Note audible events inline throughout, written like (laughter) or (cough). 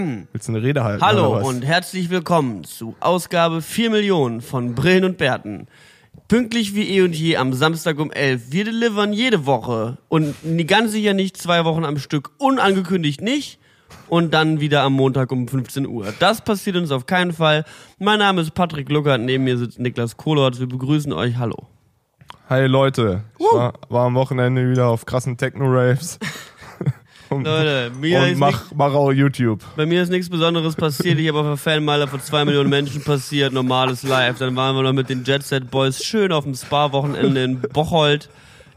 Willst du eine Rede halten? Hallo und herzlich willkommen zu Ausgabe 4 Millionen von Brillen und Bärten. Pünktlich wie eh und je am Samstag um 11. Wir delivern jede Woche und ganz sicher nicht zwei Wochen am Stück, unangekündigt nicht. Und dann wieder am Montag um 15 Uhr. Das passiert uns auf keinen Fall. Mein Name ist Patrick Luckert, neben mir sitzt Niklas Kohlert. Wir begrüßen euch. Hallo. Hi Leute, ich war, war am Wochenende wieder auf krassen Techno-Raves. (laughs) Leute, mir und ist mach, mach auch YouTube. Bei mir ist nichts Besonderes passiert. Ich habe auf der Fanmeile vor zwei Millionen Menschen passiert. Normales Live. Dann waren wir noch mit den Jet Set Boys schön auf dem Spa-Wochenende in Bocholt.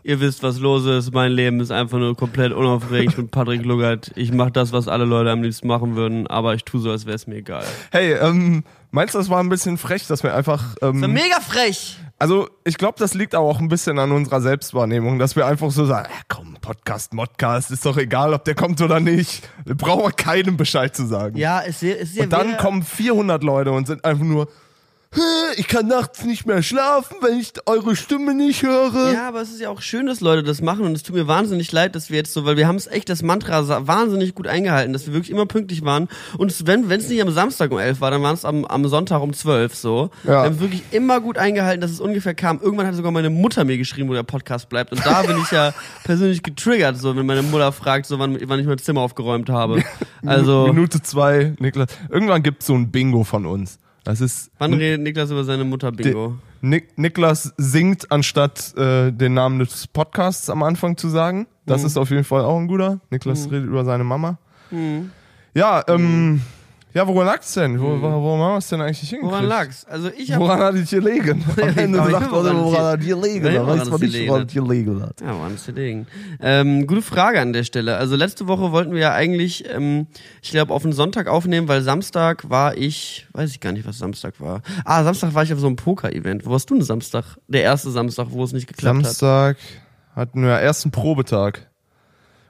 Ihr wisst, was los ist. Mein Leben ist einfach nur komplett unaufregend. Ich bin Patrick Luggert. Ich mache das, was alle Leute am liebsten machen würden. Aber ich tue so, als wäre es mir egal. Hey, ähm, meinst du, das war ein bisschen frech, dass wir einfach... War Ähm, mega frech. Also ich glaube, das liegt aber auch ein bisschen an unserer Selbstwahrnehmung, dass wir einfach so sagen, äh, komm, Podcast, Modcast, ist doch egal, ob der kommt oder nicht. Wir brauchen keinem Bescheid zu sagen. Ja, es ist, ist ja Und dann kommen 400 Leute und sind einfach nur, "Hä, ich kann nachts nicht mehr schlafen, wenn ich eure Stimme nicht höre. Ja, aber es ist ja auch schön, dass Leute das machen und es tut mir wahnsinnig leid, dass wir jetzt so, weil wir haben es echt das Mantra wahnsinnig gut eingehalten, dass wir wirklich immer pünktlich waren und wenn es nicht am Samstag um 11 war, dann war es am, am Sonntag um 12 so. Ja. Wir haben wirklich immer gut eingehalten, dass es ungefähr kam. Irgendwann hat sogar meine Mutter mir geschrieben, wo der Podcast bleibt und da bin ich ja (laughs) persönlich getriggert, so wenn meine Mutter fragt, so wann, wann ich mein Zimmer aufgeräumt habe. (laughs) Also, Minute zwei, Niklas. Irgendwann gibt's so ein Bingo von uns. Das ist wann redet Niklas über seine Mutter Bingo? Nik Niklas singt, anstatt äh, den Namen des Podcasts am Anfang zu sagen. Das Mhm. ist auf jeden Fall auch ein guter. Niklas redet über seine Mama. Ja, ähm, ja, woran lag's denn? Wo, wo, woran haben wir es denn eigentlich hingekriegt? Woran lag's? Also ich habe Woran hat es (laughs) gelegen? Am Ich Ende sagt man, woran es woran hat es gelegen? Nee, Da weiß man es nicht, woran es gelegen hat. Ja, woran ist Ding? Ähm, gute Frage an der Stelle. Also letzte Woche wollten wir ja eigentlich, ähm, ich glaube, auf den Sonntag aufnehmen, weil Samstag war ich, weiß ich gar nicht, was Samstag war. Ah, Samstag war ich auf so einem Poker-Event. Wo warst du denn Samstag? Der erste Samstag, wo es nicht geklappt hat. Samstag hatten wir ersten Probetag.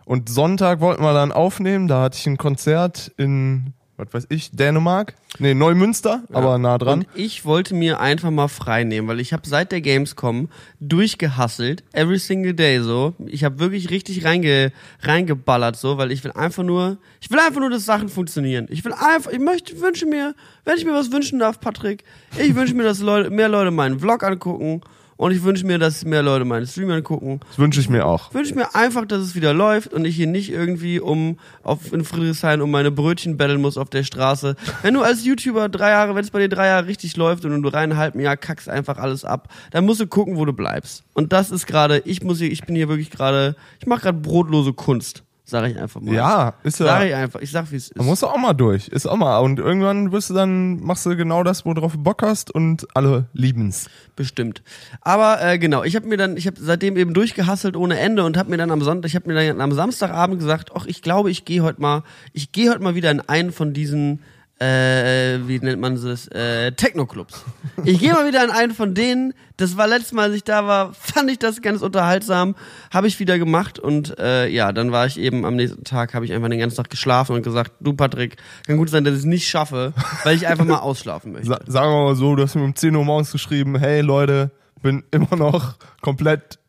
Und Sonntag wollten wir dann aufnehmen. Da hatte ich ein Konzert in, was weiß ich, Dänemark. Nee, Neumünster, aber nah dran. Und ich wollte mir einfach mal frei nehmen, weil ich habe seit der Gamescom durchgehasselt, every single day so. Ich habe wirklich richtig reinge, reingeballert so, weil ich will einfach nur, ich will einfach nur, dass Sachen funktionieren. Ich will einfach, ich möchte, wünsche mir, wenn ich mir was wünschen darf, Patrick, ich wünsche mir, dass Leute, mehr Leute meinen Vlog angucken und ich wünsche mir, dass mehr Leute meinen Stream angucken Das wünsche ich mir auch. wünsche mir einfach, dass es wieder läuft und ich hier nicht irgendwie um auf in Friedrichshain um meine Brötchen betteln muss auf der Straße. Wenn du als YouTuber drei Jahre, wenn es bei dir drei Jahre richtig läuft und du dreieinhalb Jahr kackst einfach alles ab, dann musst du gucken, wo du bleibst. Und das ist gerade, ich muss hier, ich bin hier wirklich gerade, ich mache gerade brotlose Kunst, sage ich einfach mal. Ja, ist ja. Sag ich einfach, ich sag wie es ist. Da musst du auch mal durch. Ist auch mal. Und irgendwann wirst du dann, machst du genau das, worauf du Bock hast und alle lieben's. Bestimmt. Aber äh, genau, ich habe mir dann, ich habe seitdem eben durchgehasselt ohne Ende und habe mir dann am Sonntag, ich habe mir dann am Samstagabend gesagt, ach, ich glaube, ich gehe heute mal, ich gehe heute mal wieder in einen von diesen, äh, wie nennt man das, äh, Techno-Clubs. Ich gehe mal wieder in einen von denen. Das war letztes Mal, als ich da war, fand ich das ganz unterhaltsam, habe ich wieder gemacht und äh, ja, dann war ich eben am nächsten Tag, habe ich einfach den ganzen Tag geschlafen und gesagt, du Patrick, kann gut sein, dass ich es nicht schaffe, weil ich einfach mal (laughs) ausschlafen möchte. Sa sagen wir mal so, du hast mir um 10 Uhr morgens geschrieben, hey Leute, bin immer noch komplett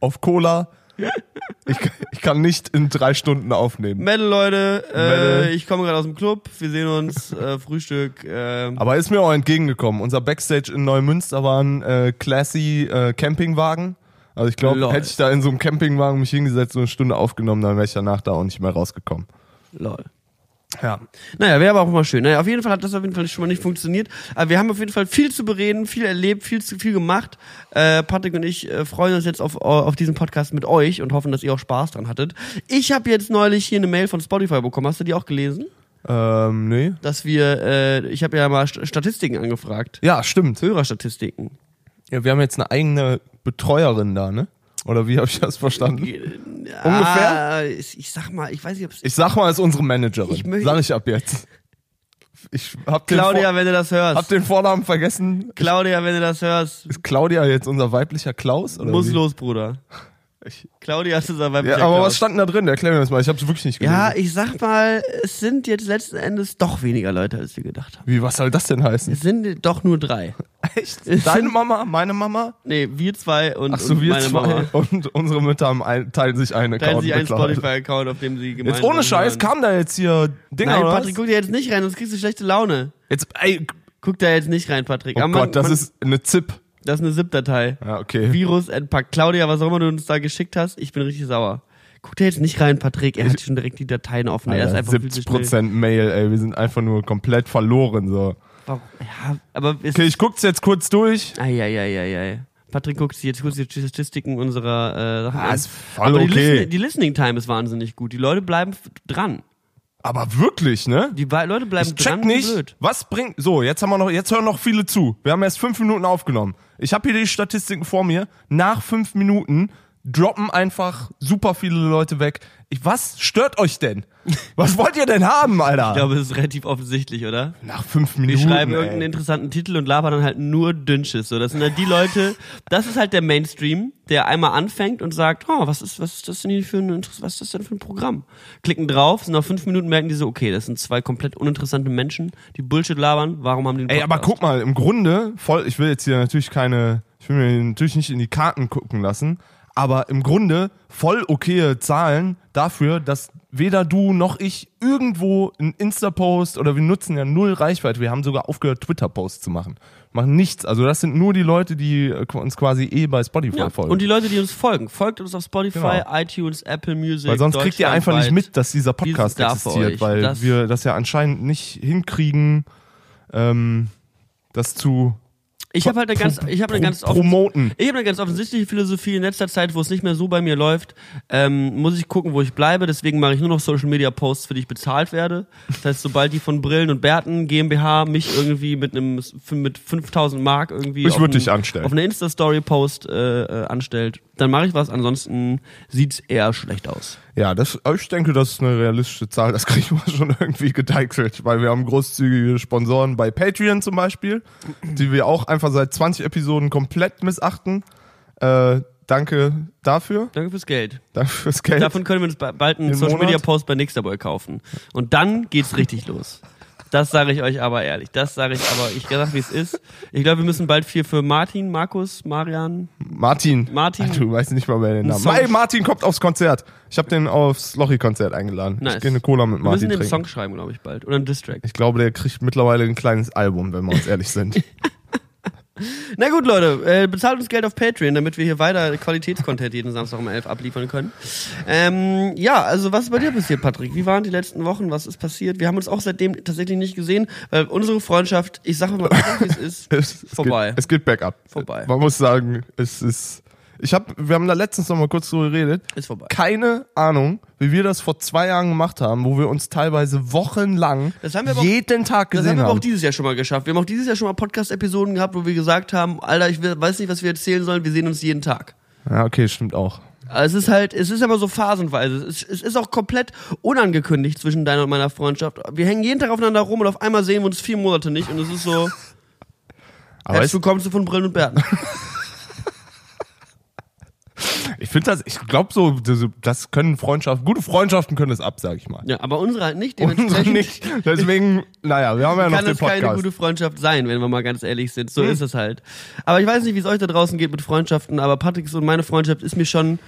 auf Cola. Ich, ich kann nicht in drei Stunden aufnehmen. Metal, Leute, äh, Metal. ich komme gerade aus dem Club, wir sehen uns, äh, Frühstück. Äh, Aber ist mir auch entgegengekommen. Unser Backstage in Neumünster war ein äh, classy äh, Campingwagen. Also ich glaube, hätte ich da in so einem Campingwagen mich hingesetzt und eine Stunde aufgenommen, dann wäre ich danach da auch nicht mehr rausgekommen. lol. Ja. Naja, wäre aber auch mal schön. Naja, auf jeden Fall hat das auf jeden Fall schon mal nicht funktioniert. Aber wir haben auf jeden Fall viel zu bereden, viel erlebt, viel zu viel gemacht. Äh, Patrick und ich äh, freuen uns jetzt auf, auf diesen Podcast mit euch und hoffen, dass ihr auch Spaß dran hattet. Ich habe jetzt neulich hier eine Mail von Spotify bekommen. Hast du die auch gelesen? Ähm, nee. Dass wir, äh, ich habe ja mal St- Statistiken angefragt. Ja, stimmt. Hörerstatistiken. Ja, wir haben jetzt eine eigene Betreuerin da, ne? Oder wie habe ich das verstanden? (laughs) Ungefähr? Ah, ich, sag mal, ich weiß nicht, ob es Ich sag mal, ist unsere Managerin. Ich möchte- sag ich ab jetzt. Ich hab Claudia, Vor wenn du das hörst. hab den Vornamen vergessen. Claudia, wenn du das hörst, Ist Claudia jetzt unser weiblicher Klaus? Oder muss wie? los, Bruder. Ich- Claudia ist unser weiblicher Ja, aber was stand denn da drin? Erklär mir das mal. Ich hab's wirklich nicht gelesen. Ja, ich sag mal, es sind jetzt letzten Endes doch weniger Leute, als wir gedacht haben. Wie, was soll das denn heißen? Es sind doch nur drei. (laughs) Echt? Deine Mama, meine Mama? Nee, wir zwei und, Ach so, und wir meine zwei Mama. (laughs) und unsere Mütter haben ein, teilen sich einen Teilen Account. sich einen. Spotify-Account, auf dem sie gemeinsam Jetzt ohne Scheiß hören. kam da jetzt hier Dinger Nein, oder Patrick, was? guck dir jetzt nicht rein, sonst kriegst du schlechte Laune. Jetzt, ey, Guck da jetzt nicht rein, Patrick. oh Aber man- Gott, das man, ist eine ZIP. Das ist eine ZIP-Datei. Ja, okay. Virus entpackt. Claudia, was auch immer du uns da geschickt hast, ich bin richtig sauer. Guck dir jetzt nicht rein, Patrick. Er hat schon direkt die Dateien offen. er ist Alter, einfach viel zu 70% schnell. Mail, ey, wir sind einfach nur komplett verloren, so. Warum? Ja, aber Okay, ich guck's jetzt kurz durch. Eieieiei. Patrick guckt sich jetzt kurz die Statistiken unserer äh, Sachen Ah, an. ist voll aber die, okay. Listen, die Listening Time ist wahnsinnig gut. Die Leute bleiben dran. Aber wirklich, ne? Die Leute bleiben Ich check nicht, Blöd. was bringt. So, jetzt haben wir noch, jetzt hören noch viele zu. Wir haben erst fünf Minuten aufgenommen. Ich habe hier die Statistiken vor mir. Nach fünf Minuten droppen einfach super viele Leute weg. Ich, was stört euch denn? Was wollt ihr denn haben, Alter? Ich glaube, das ist relativ offensichtlich, oder? Nach fünf Die Minuten. schreiben ey. irgendeinen interessanten Titel und labern dann halt nur Dünnschiss. So, das sind halt die Leute, das ist halt der Mainstream, der einmal anfängt und sagt, oh, was ist, was ist das denn hier für ein, was ist das denn für ein Programm? Klicken drauf, sind nach fünf Minuten merken die so, okay, das sind zwei komplett uninteressante Menschen, die Bullshit labern, warum haben die Ey, aber guck mal, im Grunde, voll, ich will jetzt hier natürlich keine, ich will mir natürlich nicht in die Karten gucken lassen, aber im Grunde voll okaye Zahlen dafür, dass weder du noch ich irgendwo einen Insta-Post oder wir nutzen ja null Reichweite. Wir haben sogar aufgehört, Twitter-Posts zu machen. Machen nichts. Also das sind nur die Leute, die äh, uns quasi eh bei Spotify Ja, folgen. und die Leute, die uns folgen, folgt uns auf Spotify, Genau. iTunes, Apple Music. weil sonst kriegt ihr einfach nicht mit, dass dieser Podcast existiert, weil Das- wir das ja anscheinend nicht hinkriegen, ähm, das zu Ich habe halt eine ganz, ich habe eine ganz promoten. ich habe eine ganz offensichtliche Philosophie in letzter Zeit, wo es nicht mehr so bei mir läuft, ähm, muss ich gucken, wo ich bleibe. Deswegen mache ich nur noch Social Media Posts, für die ich bezahlt werde. Das heißt, sobald die von Brillen und Bärten GmbH mich irgendwie mit einem mit 5000 Mark irgendwie Ich auf dich anstellen. auf eine Insta Story Post äh, äh, anstellt, dann mache ich was. Ansonsten sieht's eher schlecht aus. Ja, das, ich denke, das ist eine realistische Zahl. Das kriegen wir schon irgendwie gedeichselt, weil wir haben großzügige Sponsoren bei Patreon zum Beispiel, die wir auch einfach seit 20 Episoden komplett missachten. Äh, danke dafür. Danke fürs Geld. Danke fürs Geld. Davon können wir uns ba- bald einen Social? Media Post bei Nixterboy kaufen. Und dann geht's richtig los. Das sage ich euch aber ehrlich. Das sage ich aber, ich sag, wie es ist. Ich glaube, wir müssen bald viel für Martin, Markus, Marian. Martin. Martin. Du weißt nicht mal, wer den Namen. Hey, Martin kommt aufs Konzert. Ich habe den aufs Lochi-Konzert eingeladen. Nice. Ich gehe eine Cola mit Wir müssen Martin den trinken. Song schreiben, glaube ich, bald. Oder ein Distrack. Ich glaube, der kriegt mittlerweile ein kleines Album, wenn wir uns ehrlich sind. (laughs) Na gut, Leute, äh, bezahlt uns Geld auf Patreon, damit wir hier weiter Qualitätscontent jeden Samstag um 11 abliefern können. Ähm, ja, also was ist bei dir passiert, Patrick? Wie waren die letzten Wochen? Was ist passiert? Wir haben uns auch seitdem tatsächlich nicht gesehen, weil unsere Freundschaft, ich sage mal, wie es ist, (laughs) es, es Vorbei. Geht, es geht bergab. Vorbei. Man muss sagen, es ist. Ich habe, wir haben da letztens noch mal kurz drüber geredet. ist vorbei. Keine Ahnung, wie wir das vor zwei Jahren gemacht haben, wo wir uns teilweise wochenlang Das haben aber auch- jeden Tag Das haben gesehen wir aber auch haben. dieses Jahr schon mal geschafft. Wir haben auch dieses Jahr schon mal Podcast-Episoden gehabt, wo wir gesagt haben, Alter, ich weiß nicht, was wir erzählen sollen, wir sehen uns jeden Tag. Ja, okay, stimmt auch. Also es ist halt, es ist aber so phasenweise. Es, ist- auch komplett unangekündigt zwischen deiner und meiner Freundschaft. Wir hängen jeden Tag aufeinander rum und auf einmal sehen wir uns vier Monate nicht und es ist so, (laughs) Aber herzlich willkommen zu von Brillen und Bärten. (laughs) ich finde das, ich glaube so, das, das können Freundschaften, gute Freundschaften können das ab, sag ich mal. Ja, aber unsere halt nicht. Unsere nicht. Deswegen, (laughs) naja, wir haben ja noch kann den es keine Podcast. gute Freundschaft sein, wenn wir mal ganz ehrlich sind. So Hm. ist es halt. Aber ich weiß nicht, wie es euch da draußen geht mit Freundschaften, aber Patricks und meine Freundschaft ist mir schon,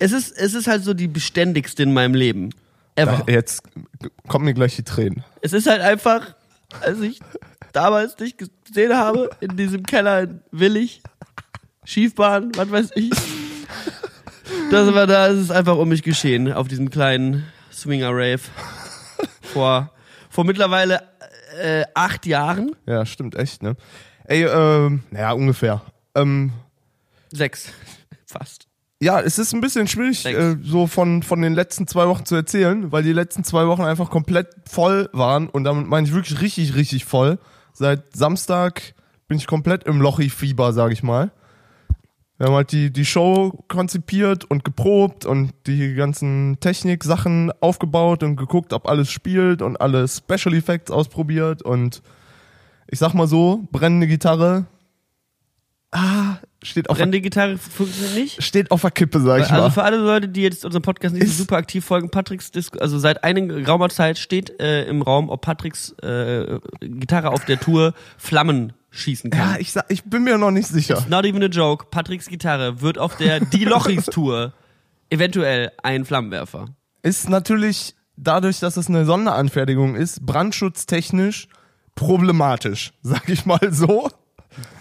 es ist, es ist halt so die beständigste in meinem Leben. Ever. Da- Jetzt kommen mir gleich die Tränen. Es ist halt einfach, als ich damals dich gesehen habe, in diesem Keller in Willig, Schiefbahn, was weiß ich. Das war da, es ist einfach um mich geschehen, auf diesem kleinen Swinger Rave. Vor, vor mittlerweile äh, acht Jahren. Ja, stimmt, echt, ne? Ey, ähm, naja, ungefähr. Ähm, Sechs. Fast. ja, es ist ein bisschen schwierig, äh, so von, von den letzten zwei Wochen zu erzählen, weil die letzten zwei Wochen einfach komplett voll waren und damit meine ich wirklich richtig, richtig voll. Seit Samstag bin ich komplett im Lochi-Fieber, sag ich mal. Wir haben halt die, die Show konzipiert und geprobt und die ganzen Technik-Sachen aufgebaut und geguckt, ob alles spielt und alle Special Effects ausprobiert und ich sag mal so, brennende Gitarre, ah, steht auf, der, Brennende Gitarre funktioniert nicht. steht auf der Kippe, sag ich Also mal. für alle Leute, die jetzt unserem Podcast nicht so super aktiv folgen, Patricks Disco, also seit einiger geraumer Zeit steht äh, im Raum, ob Patricks äh, Gitarre auf der Tour Flammen schießen kann. Ja, ich, sag, ich bin mir noch nicht sicher. Not even a joke. Patricks Gitarre wird auf der (laughs) Die Lochis Tour eventuell ein Flammenwerfer. Ist natürlich dadurch, dass es eine Sonderanfertigung ist, brandschutztechnisch problematisch, (laughs) sag ich mal so.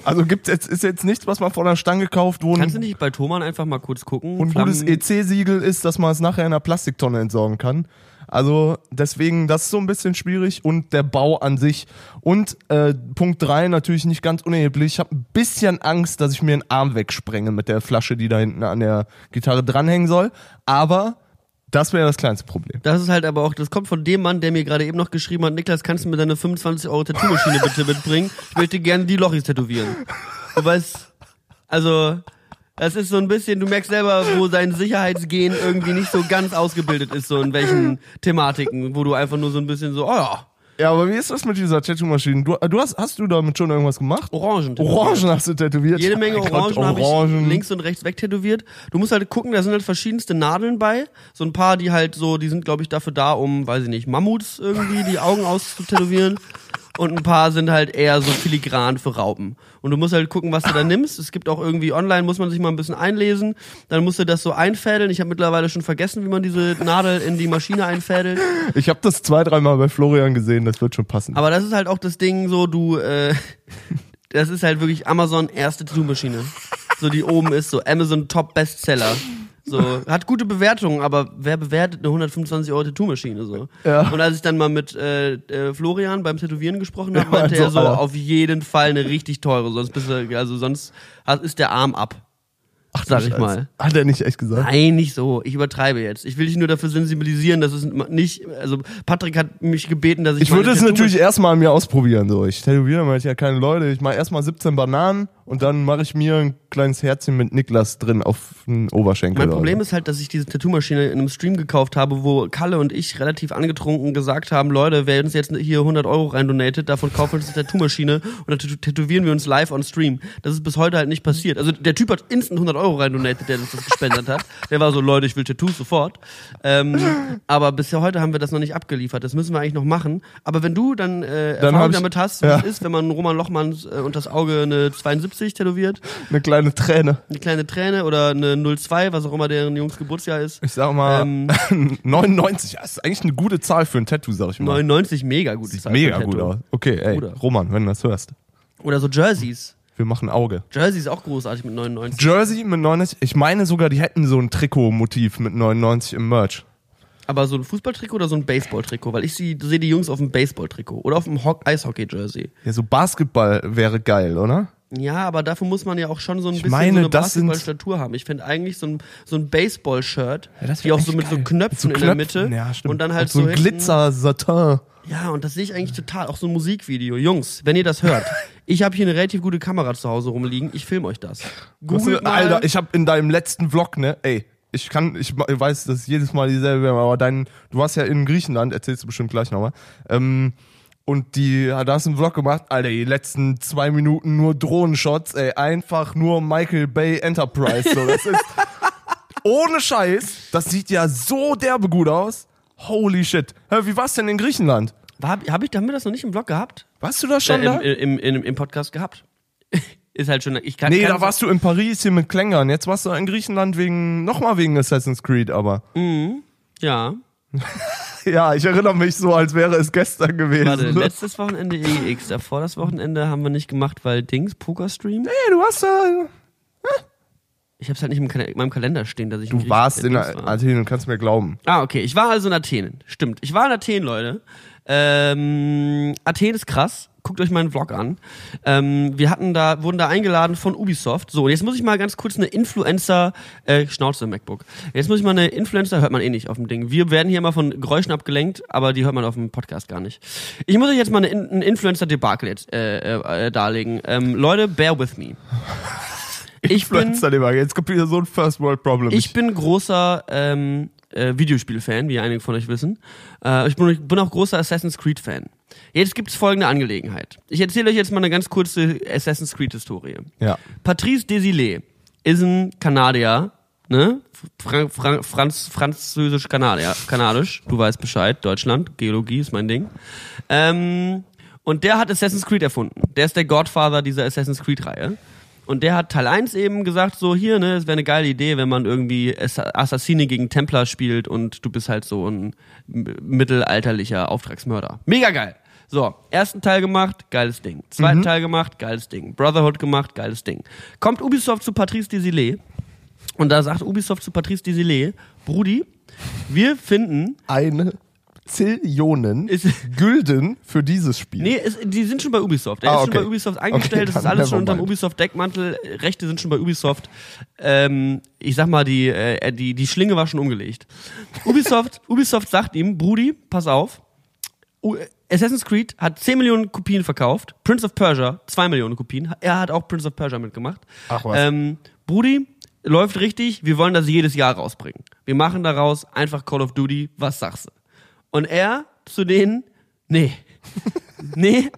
Also gibt jetzt ist jetzt nichts, was man von der Stange kauft, wo Kannst du nicht bei Thomann einfach mal kurz gucken? wo ein gutes EC-Siegel ist, dass man es nachher in einer Plastiktonne entsorgen kann. Also deswegen, das ist so ein bisschen schwierig und der Bau an sich. Und äh, Punkt drei natürlich nicht ganz unerheblich. Ich habe ein bisschen Angst, dass ich mir einen Arm wegsprenge mit der Flasche, die da hinten an der Gitarre dranhängen soll. Aber das wäre das kleinste Problem. Das ist halt aber auch, das kommt von dem Mann, der mir gerade eben noch geschrieben hat, Niklas, kannst du mir deine 25 Euro Tattoo-Maschine bitte mitbringen? Ich möchte gerne die Lochis tätowieren. Du weißt, also, das ist so ein bisschen, du merkst selber, wo sein Sicherheitsgen irgendwie nicht so ganz ausgebildet ist, so in welchen Thematiken, wo du einfach nur so ein bisschen so, oh ja, Ja, aber wie ist das mit dieser Tattoo-Maschine? Du, du hast, hast du damit schon irgendwas gemacht? Orangen. Orangen hast du tätowiert? Jede Menge Mein Gott, Orangen habe ich Orangen. links und rechts wegtätowiert. Du musst halt gucken, da sind halt verschiedenste Nadeln bei. So ein paar, die halt so, die sind glaube ich dafür da, um, weiß ich nicht, Mammuts irgendwie die Augen auszutätowieren. Und ein paar sind halt eher so filigran für Raupen. Und du musst halt gucken, was du da nimmst. Es gibt auch irgendwie online, muss man sich mal ein bisschen einlesen. Dann musst du das so einfädeln. Ich habe mittlerweile schon vergessen, wie man diese Nadel in die Maschine einfädelt. Ich habe das zwei, dreimal bei Florian gesehen, das wird schon passen. Aber das ist halt auch das Ding, so du, äh, (laughs) das ist halt wirklich Amazon erste Tattoo-Maschine. So die oben ist, so Amazon Top Bestseller. So, hat gute Bewertungen, aber wer bewertet eine 125 Euro Tattoo-Maschine so? Ja. Und als ich dann mal mit äh, äh, Florian beim Tätowieren gesprochen habe, Ja, meinte also, er so, Alter. auf jeden Fall eine richtig teure, sonst bist du, also sonst hat, ist der Arm ab. Ach, sag ich mal. Hat er nicht echt gesagt? Nein, nicht so. Ich übertreibe jetzt. Ich will dich nur dafür sensibilisieren, dass es nicht, also Patrick hat mich gebeten, dass ich Ich würde es natürlich erstmal mir ausprobieren. So. Ich tätowiere mal ja keine Leute. Ich mache erstmal 17 Bananen und dann mache ich mir ein kleines Herzchen mit Niklas drin auf den Oberschenkel. Mein Problem ist halt, dass ich diese Tattoo-Maschine in einem Stream gekauft habe, wo Kalle und ich relativ angetrunken gesagt haben, Leute, wer uns jetzt hier 100 Euro rein donatet, davon kaufen wir uns eine Tattoo-Maschine und dann tätow- tätowieren wir uns live on Stream. Das ist bis heute halt nicht passiert. Also der Typ hat instant 100 Euro rein donatet, der uns das (laughs) gespendet hat. Der war so, Leute, ich will Tattoos sofort. Ähm, (laughs) aber bisher heute haben wir das noch nicht abgeliefert. Das müssen wir eigentlich noch machen. Aber wenn du dann, äh, Erfahrung damit hast, wie ja. es ist, wenn man Roman Lochmann äh, unter das Auge eine 72 tätowiert, Eine kleine Träne. eine kleine Träne oder eine 02, was auch immer deren Jungs Geburtsjahr ist. Ich sag mal, Ähm, (laughs) 99. Ja, ist eigentlich eine gute Zahl für ein Tattoo, sag ich mal. 99 mega gut. Sieht mega gut aus. Okay, ey, Bruder. Roman, wenn du das hörst. Oder so Jerseys. Wir machen Auge. Jersey ist auch großartig mit 99. Jersey mit 99. Ich meine sogar, die hätten so ein Trikotmotiv mit 99 im Merch. Aber so ein Fußballtrikot oder so ein Baseballtrikot? Weil ich sehe die Jungs auf dem Baseballtrikot oder auf dem Ho- Eishockey-Jersey. Ja, so Basketball wäre geil, oder? Ja, aber dafür muss man ja auch schon so ein Ich bisschen meine, so eine Basketballstatur haben. Ich finde eigentlich so ein, so ein Baseball-Shirt, Ja, die auch so mit so. Knöpfen Mit in der Mitte Ja, und dann halt so ein hinten- Glitzer, Satin. Ja, und das sehe ich eigentlich total. Auch so ein Musikvideo. Jungs, wenn ihr das hört, (laughs) ich habe hier eine relativ gute Kamera zu Hause rumliegen. Ich filme euch das. Googelt mal. Alter, ich habe in deinem letzten Vlog, ne, ey, ich kann, ich weiß, das ist jedes Mal dieselbe, aber dein, du warst ja in Griechenland, erzählst du bestimmt gleich nochmal. Ähm, und die, da hast du einen Vlog gemacht, Alter, die letzten zwei Minuten nur Drohnenshots, ey, einfach nur Michael Bay Enterprise, so, das ist, (laughs) ohne Scheiß, das sieht ja so derbe gut aus. Holy shit. Hä, wie war's denn in Griechenland? Habe hab ich, haben wir das noch nicht im Vlog gehabt? Warst du da schon Äh, da? im, im, im, Im Podcast gehabt. (laughs) Ist halt schon. Ich kann, Nee, kann, da warst du in Paris hier mit Klängern. Jetzt warst du in Griechenland wegen, nochmal wegen Assassin's Creed, aber. Ja. (laughs) Ja, ich erinnere mich so, als wäre es gestern gewesen. Warte, letztes Wochenende EX. Davor das Wochenende haben wir nicht gemacht, weil Dings, Pokerstream. hey, du warst da. Ich hab's halt nicht im Kal- in meinem Kalender stehen, dass ich Du warst in war. Athen, du kannst mir glauben. Ah, okay. Ich war also in Athen. Stimmt. Ich war in Athen, Leute. Ähm, Athen ist krass. Guckt euch meinen Vlog an. Ähm, wir hatten da, wurden da eingeladen von Ubisoft. So, und jetzt muss ich mal ganz kurz eine Influencer, äh, Schnauze MacBook. Jetzt muss ich mal eine Influencer, hört man eh nicht auf dem Ding. Wir werden hier immer von Geräuschen abgelenkt, aber die hört man auf dem Podcast gar nicht. Ich muss euch jetzt mal eine, In- ein Influencer-Debakel jetzt äh, äh, äh, darlegen. Ähm, Leute, bear with me. (laughs) Ich bin. Jetzt kommt wieder so ein First World Problem. ich bin großer ähm, äh, Videospiel-Fan, wie einige von euch wissen. Äh, ich bin, bin auch großer Assassin's Creed-Fan. Jetzt gibt's folgende Angelegenheit. Ich erzähle euch jetzt mal eine ganz kurze Assassin's Creed-Historie. ja. Patrice Desilets ist ein Kanadier, ne? Fran Fran Franz Französisch Kanadier, kanadisch. Du weißt Bescheid. Deutschland, Geologie ist mein Ding. Ähm, Und der hat Assassin's Creed erfunden. Der ist der Godfather dieser Assassin's Creed-Reihe. Und der hat Teil 1 eben gesagt, so hier, ne, es wäre eine geile Idee, wenn man irgendwie Ass- Assassine gegen Templar spielt und du bist halt so ein mittelalterlicher Auftragsmörder. Mega geil. So, ersten Teil gemacht, geiles Ding. Zweiten Teil gemacht, geiles Ding. Brotherhood gemacht, geiles Ding. Kommt Ubisoft zu Patrice Desilets und da sagt Ubisoft zu Patrice Desilets, Brudi, wir finden Eine Zillionen Ist- Gülden für dieses Spiel. Nee, es, die sind schon bei Ubisoft. Er Ah, ist schon okay. bei Ubisoft eingestellt. Okay, das ist alles schon mind. Ubisoft-Deckmantel. Rechte sind schon bei Ubisoft. Ähm, ich sag mal, die, äh, die, die Schlinge war schon umgelegt. Ubisoft, (laughs) Ubisoft sagt ihm, Brudi, pass auf. Assassin's Creed hat 10 Millionen Kopien verkauft. Prince of Persia 2 Millionen Kopien. Er hat auch Prince of Persia mitgemacht. Ach was. Ähm, Brudi, läuft richtig. Wir wollen das jedes Jahr rausbringen. Wir machen daraus einfach Call of Duty. Was sagst du? Und er zu denen, nee. (laughs) nee,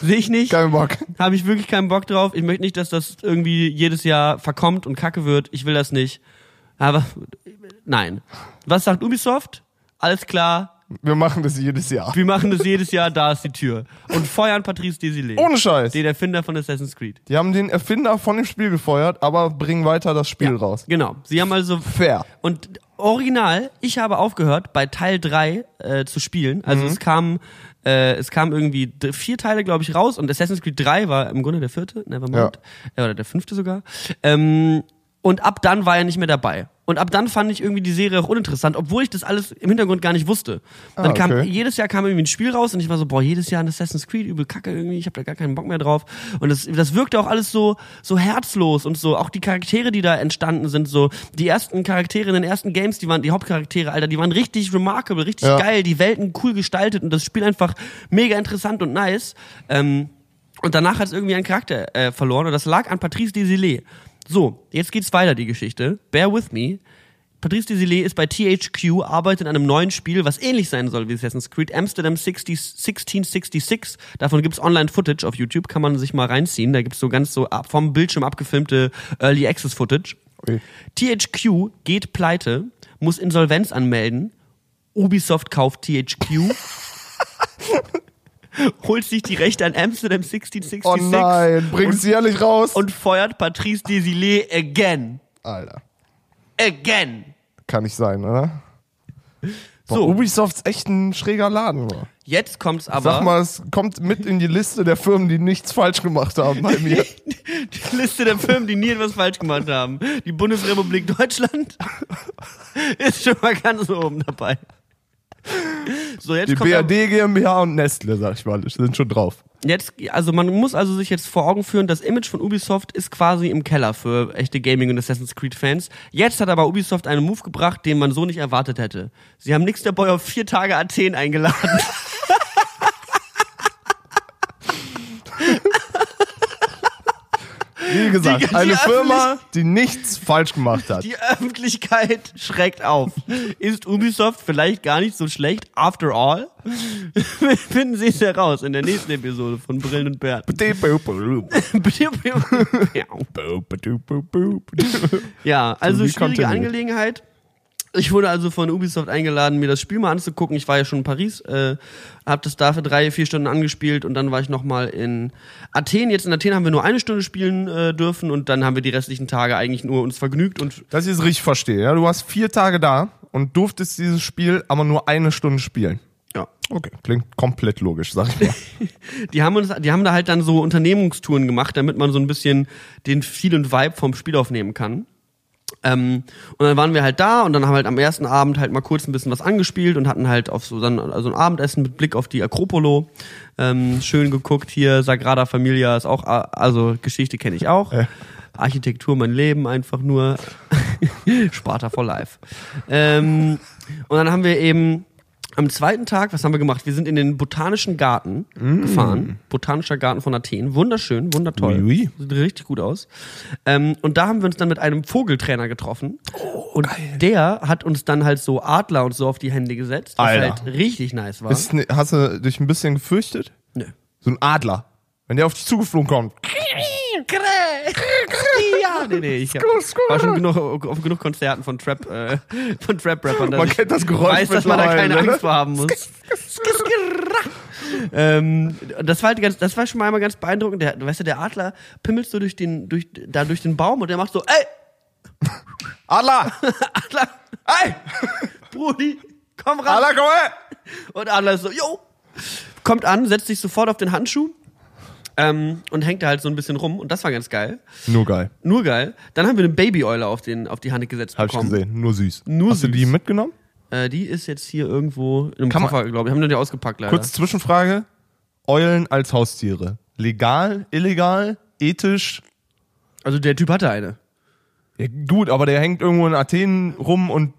sehe ich nicht. Kein Bock. Habe ich wirklich keinen Bock drauf. Ich möchte nicht, dass das irgendwie jedes Jahr verkommt und kacke wird. Ich will das nicht. Aber nein. Was sagt Ubisoft? Alles klar, Wir machen das jedes Jahr. wir machen das jedes Jahr, da ist die Tür. Und feuern Patrice Desilets. Ohne Scheiß. Den Erfinder von Assassin's Creed. Die haben den Erfinder von dem Spiel gefeuert, aber bringen weiter das Spiel raus. Genau. Sie haben also Fair. Und original, ich habe aufgehört, bei Teil 3 äh, zu spielen. Also Mhm. es kam, äh, es kam irgendwie vier Teile, glaube ich, raus und Assassin's Creed 3 war im Grunde der vierte, nevermind. Ja. Oder der fünfte sogar. Ähm, und ab dann war er nicht mehr dabei. Und ab dann fand ich irgendwie die Serie auch uninteressant, obwohl ich das alles im Hintergrund gar nicht wusste. Dann Ah, kam okay. jedes Jahr kam irgendwie ein Spiel raus und ich war so, boah, jedes Jahr ein Assassin's Creed, übel kacke irgendwie, ich habe da gar keinen Bock mehr drauf. Und das, das wirkte auch alles so, so herzlos und so, auch die Charaktere, die da entstanden sind, so, die ersten Charaktere in den ersten Games, die waren, die Hauptcharaktere, Alter, die waren richtig remarkable, richtig Ja. geil, die Welten cool gestaltet und das Spiel einfach mega interessant und nice. Ähm, und danach hat es irgendwie einen Charakter äh, verloren und das lag an Patrice Desilets. So, jetzt geht's weiter, die Geschichte. Bear with me. Patrice Desilets ist bei THQ, arbeitet an einem neuen Spiel, was ähnlich sein soll wie Assassin's Creed, Amsterdam 60, 1666. Davon gibt's Online-Footage auf YouTube, kann man sich mal reinziehen. Da gibt's so ganz so vom Bildschirm abgefilmte Early Access-Footage. Ui. THQ geht pleite, muss Insolvenz anmelden. Ubisoft kauft THQ. (laughs) (laughs) holt sich die Rechte an Amsterdam 1666 Oh nein, bring sie ja nicht raus. und feuert Patrice Desilets again. Alter, Again. kann nicht sein, oder? Boah, So. Ubisofts echt ein schräger Laden, oder? Jetzt kommt's aber. Sag mal, es kommt mit in die Liste der Firmen, die nichts falsch gemacht haben bei mir. (laughs) Die Liste der Firmen, die nie etwas falsch gemacht haben. Die Bundesrepublik Deutschland (laughs) ist schon mal ganz oben dabei. So, jetzt Die kommt BRD GmbH und Nestle, sag ich mal, sind schon drauf. Jetzt, also man muss also sich jetzt vor Augen führen, das Image von Ubisoft ist quasi im Keller für echte Gaming- und Assassin's Creed-Fans. Jetzt hat aber Ubisoft einen Move gebracht, den man so nicht erwartet hätte. Sie haben Nix der Boy auf vier Tage Athen eingeladen. (laughs) Wie gesagt, Die- die eine öffentlich- Firma, die nichts falsch gemacht hat. Die Öffentlichkeit schreckt auf. Ist Ubisoft vielleicht gar nicht so schlecht, after all? (laughs) Finden Sie es heraus in der nächsten Episode von Brillen und Bären. (laughs) Ja, also schwierige. Angelegenheit. Ich wurde also von Ubisoft eingeladen, mir das Spiel mal anzugucken. Ich war ja schon in Paris, äh, habe das da für drei, vier Stunden angespielt und dann war ich nochmal in Athen. Jetzt in Athen haben wir nur eine Stunde spielen äh, dürfen und dann haben wir die restlichen Tage eigentlich nur uns vergnügt und Dass ich es richtig verstehe. Ja? Du warst vier Tage da und durftest dieses Spiel aber nur eine Stunde spielen. ja. Okay, klingt komplett logisch, sag ich mal. (laughs) Die haben uns, die haben da halt dann so Unternehmungstouren gemacht, damit man so ein bisschen den Feel und Vibe vom Spiel aufnehmen kann. Ähm, und dann waren wir halt da und dann haben wir halt am ersten Abend halt mal kurz ein bisschen was angespielt und hatten halt auf so dann also ein Abendessen mit Blick auf die Akropolo. Ähm, schön geguckt hier Sagrada Familia ist auch also Geschichte kenne ich auch. Ja. Architektur mein Leben einfach nur. (laughs) Sparta for life. Ähm, und dann haben wir eben am zweiten Tag, was haben wir gemacht? Wir sind in den Botanischen Garten gefahren. Botanischer Garten von Athen. Wunderschön, wundertoll. Oui. Sieht richtig gut aus. Ähm, und da haben wir uns dann mit einem Vogeltrainer getroffen. und der hat uns dann halt so Adler und so auf die Hände gesetzt, was Alter. halt richtig nice war. Ne- hast du dich ein bisschen gefürchtet? Nö. So ein Adler. Wenn der auf dich zugeflogen kommt. Ja, nee, nee, ich hab, war schon genug, auf genug Konzerten von Trap, äh, von Trap-Rappern, Man ich kennt das Geräusch weiß, dass man da keine ne? Angst vor haben muss. (laughs) ähm, das war halt ganz, das war schon mal einmal ganz beeindruckend. Der, weißt du, der Adler pimmelt so durch den, durch, da durch den Baum und der macht so, ey, (laughs) Adler! (laughs) Adler, Ey! Brudi, komm ran. Adler, komm her! Und Adler ist so, jo, kommt an, setzt sich sofort auf den Handschuh ähm, und hängt da halt so ein bisschen rum und das war ganz geil. Nur geil. Nur geil. Dann haben wir eine Babyeule auf, den, auf die Hand gesetzt Hab ich bekommen. gesehen. Nur süß. Nur Hast du die süß. mitgenommen? Äh, die ist jetzt hier irgendwo einem Kann Koffer, glaube ich. Haben wir die ausgepackt leider. Kurze Zwischenfrage. Eulen als Haustiere. Legal, illegal, ethisch? Also der Typ hatte eine. Ja, gut, aber der hängt irgendwo in Athen rum und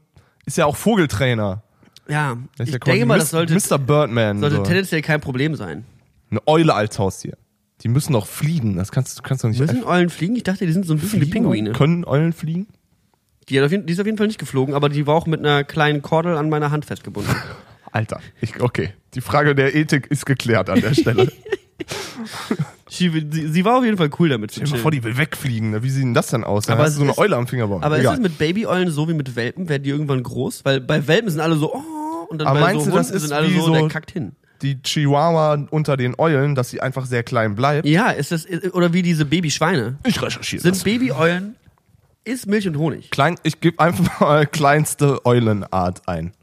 ist ja auch Vogeltrainer. Ja, ich ja denke mal, das sollte, Mr. Birdman. sollte so. tendenziell kein Problem sein. Eine Eule als Haustier. Die müssen doch fliegen. Das kannst du kannst doch nicht. Müssen Eulen fliegen? Ich dachte, die sind so ein bisschen wie? Pinguine. Können Eulen fliegen? Die, hat auf jeden, die ist auf jeden Fall nicht geflogen, aber die war auch mit einer kleinen Kordel an meiner Hand festgebunden. (laughs) Alter, ich, okay. Die Frage der Ethik ist geklärt an der Stelle. (laughs) sie, sie, sie war auf jeden Fall cool damit Stell dir mal vor, die will wegfliegen. ne? Wie sieht denn das denn aus? Dann Aber hast du so eine ist- Eule am Fingerbaum. Aber Egal. ist es mit Babyeulen so wie mit Welpen? Werden die irgendwann groß? Weil bei Welpen sind alle so, oh, und dann Aber bei meinst so du, das Hunden ist sind alle so, so- der kackt hin. Die Chihuahua unter den Eulen, dass sie einfach sehr klein bleibt. Ja, ist das, oder wie diese Babyschweine. Ich recherchiere Sind Babyeulen, ist Milch und Honig. Klein, ich gebe einfach mal (laughs) kleinste Eulenart ein.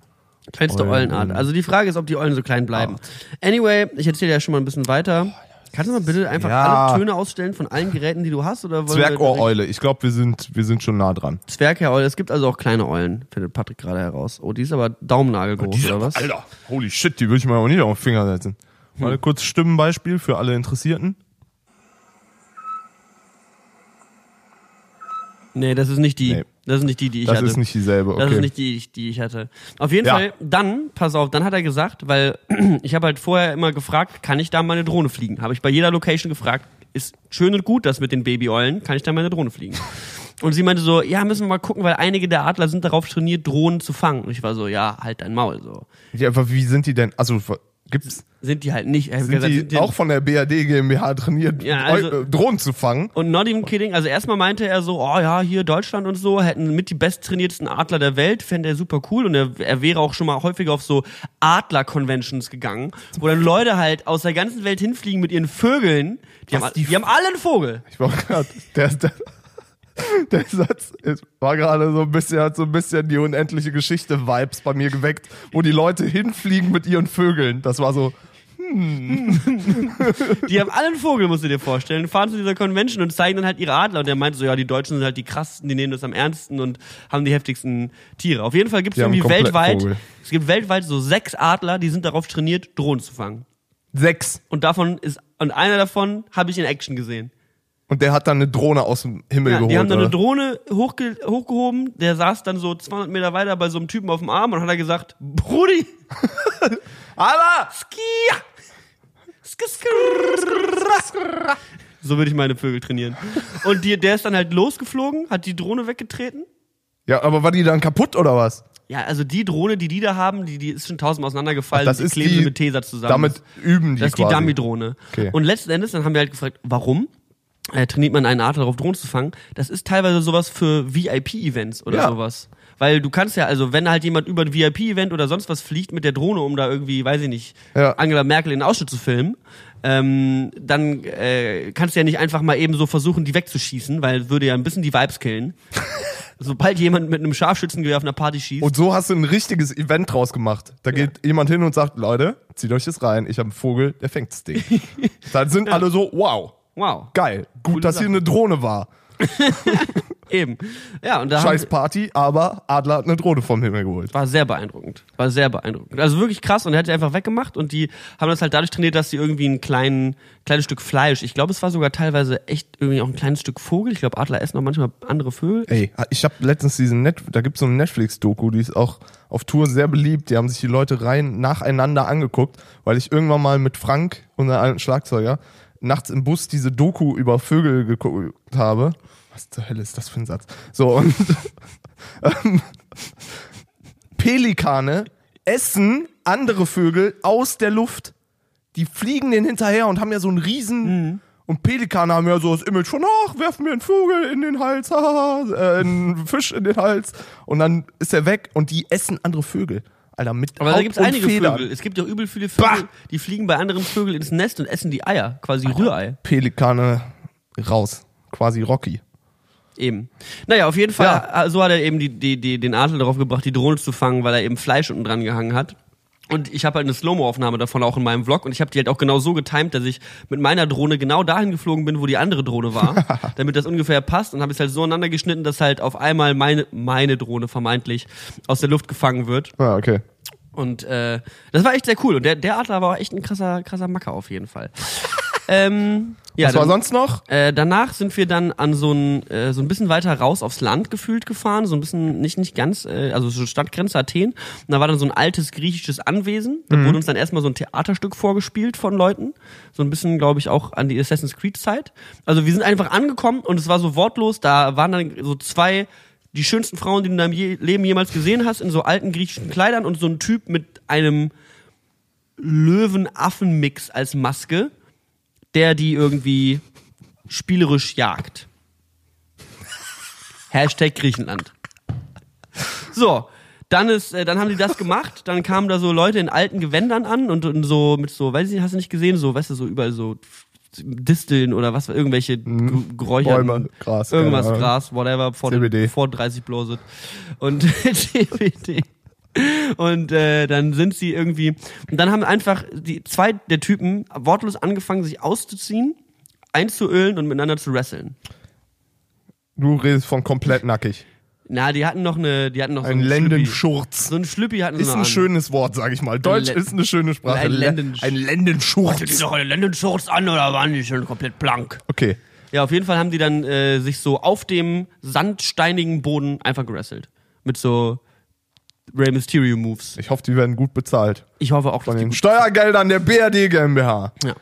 Kleinste Eulen. Eulenart. Also die Frage ist, ob die Eulen so klein bleiben. Anyway, ich erzähle ja schon mal ein bisschen weiter. Kannst du mal bitte einfach Ja. alle Töne ausstellen von allen Geräten, die du hast? Oder Zwergohreule. Ich glaube, wir sind, wir sind schon nah dran. Zwergeule. Es gibt also auch kleine Eulen, findet Patrick gerade heraus. Oh, die ist aber Daumennagelgroß, oder was? Alter, holy shit, die würde ich mir auch nicht auf den Finger setzen. Hm. Mal kurz Stimmenbeispiel für alle Interessierten. Nee, das ist nicht die. Nee. Das ist nicht die, die ich Das hatte. ist nicht dieselbe, okay. Das ist nicht die, die ich hatte. Auf jeden Ja. Fall, dann, pass auf, dann hat er gesagt, weil (clears throat) ich habe halt vorher immer gefragt, kann ich da meine Drohne fliegen? Habe ich bei jeder Location gefragt, ist schön und gut das mit den Babyeulen, kann ich da meine Drohne fliegen? (laughs) Und sie meinte so, ja, müssen wir mal gucken, weil einige der Adler sind darauf trainiert, Drohnen zu fangen. Und ich war so, ja, halt dein Maul, so. Ja, aber wie sind die denn? Also gibt's Sind die halt nicht. Sind gesagt, die sind die- auch von der BRD GmbH trainiert, Ja, also- äh, Drohnen zu fangen? Und not even kidding, also erstmal meinte er so, oh ja, hier Deutschland und so, hätten mit die besttrainiertesten Adler der Welt, fände er super cool und er, er wäre auch schon mal häufiger auf so Adler-Conventions gegangen, wo dann Leute halt aus der ganzen Welt hinfliegen mit ihren Vögeln. Die, Was, haben, die die haben alle einen Vogel. Ich war gerade, der, der, (laughs) der Satz war gerade so ein bisschen, hat so ein bisschen die unendliche Geschichte-Vibes bei mir geweckt, wo die Leute hinfliegen mit ihren Vögeln. Das war so, (laughs) Die haben alle einen Vogel, musst du dir vorstellen, fahren zu dieser Convention und zeigen dann halt ihre Adler und er meinte so, ja, die Deutschen sind halt die krassesten, die nehmen das am ernsten und haben die heftigsten Tiere. Auf jeden Fall gibt es irgendwie weltweit, Vogel. es gibt weltweit so sechs Adler, die sind darauf trainiert, Drohnen zu fangen. sechs. Und davon ist, und einer davon habe ich in Action gesehen. Und der hat dann eine Drohne aus dem Himmel Ja, geholt. die haben dann eine oder? Drohne hochge hochgehoben, der saß dann so 200 Meter weiter bei so einem Typen auf dem Arm und hat er gesagt, Brudi, Aber! Skia! Sk- sk- So würde ich meine Vögel trainieren. Und die, der ist dann halt losgeflogen, hat die Drohne weggetreten. Ja, aber war die dann kaputt oder was? Ja, also die Drohne, die die da haben, die, die ist schon tausendmal auseinandergefallen. Ach, das die ist kleben die- sie mit Tesa zusammen. Damit üben die das ist die quasi. Dummy-Drohne. Okay. Und letzten Endes, dann haben wir halt gefragt, warum? Äh, trainiert man einen Adler darauf, Drohnen zu fangen? Das ist teilweise sowas für VIP-Events oder Ja. sowas. Weil du kannst ja, also wenn halt jemand über ein VIP-Event oder sonst was fliegt mit der Drohne, um da irgendwie, weiß ich nicht, Ja. Angela Merkel in den Ausschnitt zu filmen, ähm, dann äh, kannst du ja nicht einfach mal eben so versuchen, die wegzuschießen, weil würde ja ein bisschen die Vibes killen. (laughs) Sobald jemand mit einem Scharfschützengewehr auf einer Party schießt, Und so hast du ein richtiges Event draus gemacht. Da geht jemand hin und sagt, Leute, zieht euch das rein, ich habe einen Vogel, der fängt das Ding. (laughs) Dann sind alle so, wow, wow, geil, gut, Coole dass hier Sache. eine Drohne war. (laughs) eben. Ja, und da haben, Scheiß Party, aber Adler hat eine Drohne vom Himmel geholt. War sehr beeindruckend. War sehr beeindruckend. Also wirklich krass und er hat die einfach weggemacht und die haben das halt dadurch trainiert, dass sie irgendwie ein kleinen, kleines Stück Fleisch, ich glaube, es war sogar teilweise echt irgendwie auch ein kleines Stück Vogel. Ich glaube, Adler essen auch manchmal andere Vögel. Ey, ich habe letztens diesen Net, da gibt's so eine Netflix-Doku, die ist auch auf Tour sehr beliebt. Die haben sich die Leute rein nacheinander angeguckt, weil ich irgendwann mal mit Frank, unser alten Schlagzeuger, nachts im Bus diese Doku über Vögel geguckt habe. Was zur Hölle ist das für ein Satz? So, und (laughs) ähm, Pelikane essen andere Vögel aus der Luft. Die fliegen den hinterher und haben ja so einen riesen. Und Pelikane haben ja so das Image von, ach, werfen mir einen Vogel in den Hals, haha, (laughs) äh, einen Fisch in den Hals. Und dann ist er weg und die essen andere Vögel. Alter, mit Aber da Haut gibt es und einige Federn. Vögel. Es gibt ja übel viele Vögel, Bah! die fliegen bei anderen Vögeln ins Nest und essen die Eier, quasi Rührei. Pelikane raus. Quasi Rocky. Eben. Naja, auf jeden Fall, Ja. so hat er eben die, die, die, den Adler darauf gebracht, die Drohne zu fangen, weil er eben Fleisch unten dran gehangen hat. Und ich habe halt eine Slow-Mo-Aufnahme davon auch in meinem Vlog und ich habe die halt auch genau so getimt, dass ich mit meiner Drohne genau dahin geflogen bin, wo die andere Drohne war, (laughs) damit das ungefähr passt und habe es halt so aneinander geschnitten, dass halt auf einmal meine, meine Drohne vermeintlich aus der Luft gefangen wird. Ah, okay. Und äh, das war echt sehr cool. Und der, der Adler war echt ein krasser, krasser Macker auf jeden Fall. Ähm, ja, Was war dann- sonst noch? äh, danach sind wir dann an so ein, äh, so ein bisschen weiter raus aufs Land gefühlt gefahren, so ein bisschen, nicht, nicht ganz, äh, also so Stadtgrenze Athen. Und da war dann so ein altes griechisches Anwesen. Da wurde uns dann erstmal so ein Theaterstück vorgespielt von Leuten. So ein bisschen, glaube ich, auch an die Assassin's Creed Zeit. Also wir sind einfach angekommen und es war so wortlos, da waren dann so zwei, die schönsten Frauen, die du in deinem Leben jemals gesehen hast, in so alten griechischen Kleidern und so ein Typ mit einem Löwen-Affen-Mix als Maske, der die irgendwie spielerisch jagt. (laughs) Hashtag Griechenland. So, dann ist, äh, dann haben die das (laughs) gemacht, dann kamen da so Leute in alten Gewändern an und, und so mit so, weiß ich nicht, hast du nicht gesehen, so, weißt du, so überall so Disteln oder was, irgendwelche G- Geräucherten, Bäume, Gras, irgendwas, Ahnung. Gras, whatever, vor, CBD. vor 30 Bloset und (laughs) CBD. Und äh, dann sind sie irgendwie. Und dann haben einfach die zwei der Typen wortlos angefangen, sich auszuziehen, einzuölen und miteinander zu wresteln. Du redest von komplett nackig. Na, die hatten noch eine, die hatten noch Ein so einen. Lendenschurz. So ein Schlüppi hatten sie Ist noch ein an. schönes Wort, sag ich mal. Deutsch Le- ist eine schöne Sprache. Ein Le- Lendensch- Ein Die Lendenschurz. doch eine Lendenschurz an oder waren die schon komplett blank? Okay. Ja, auf jeden Fall haben die dann äh, sich so auf dem sandsteinigen Boden einfach gerasselt. Mit so Rey Mysterio Moves. Ich hoffe, die werden gut bezahlt. Ich hoffe auch, dass Von die den gut Steuergeldern der BRD GmbH. Ja,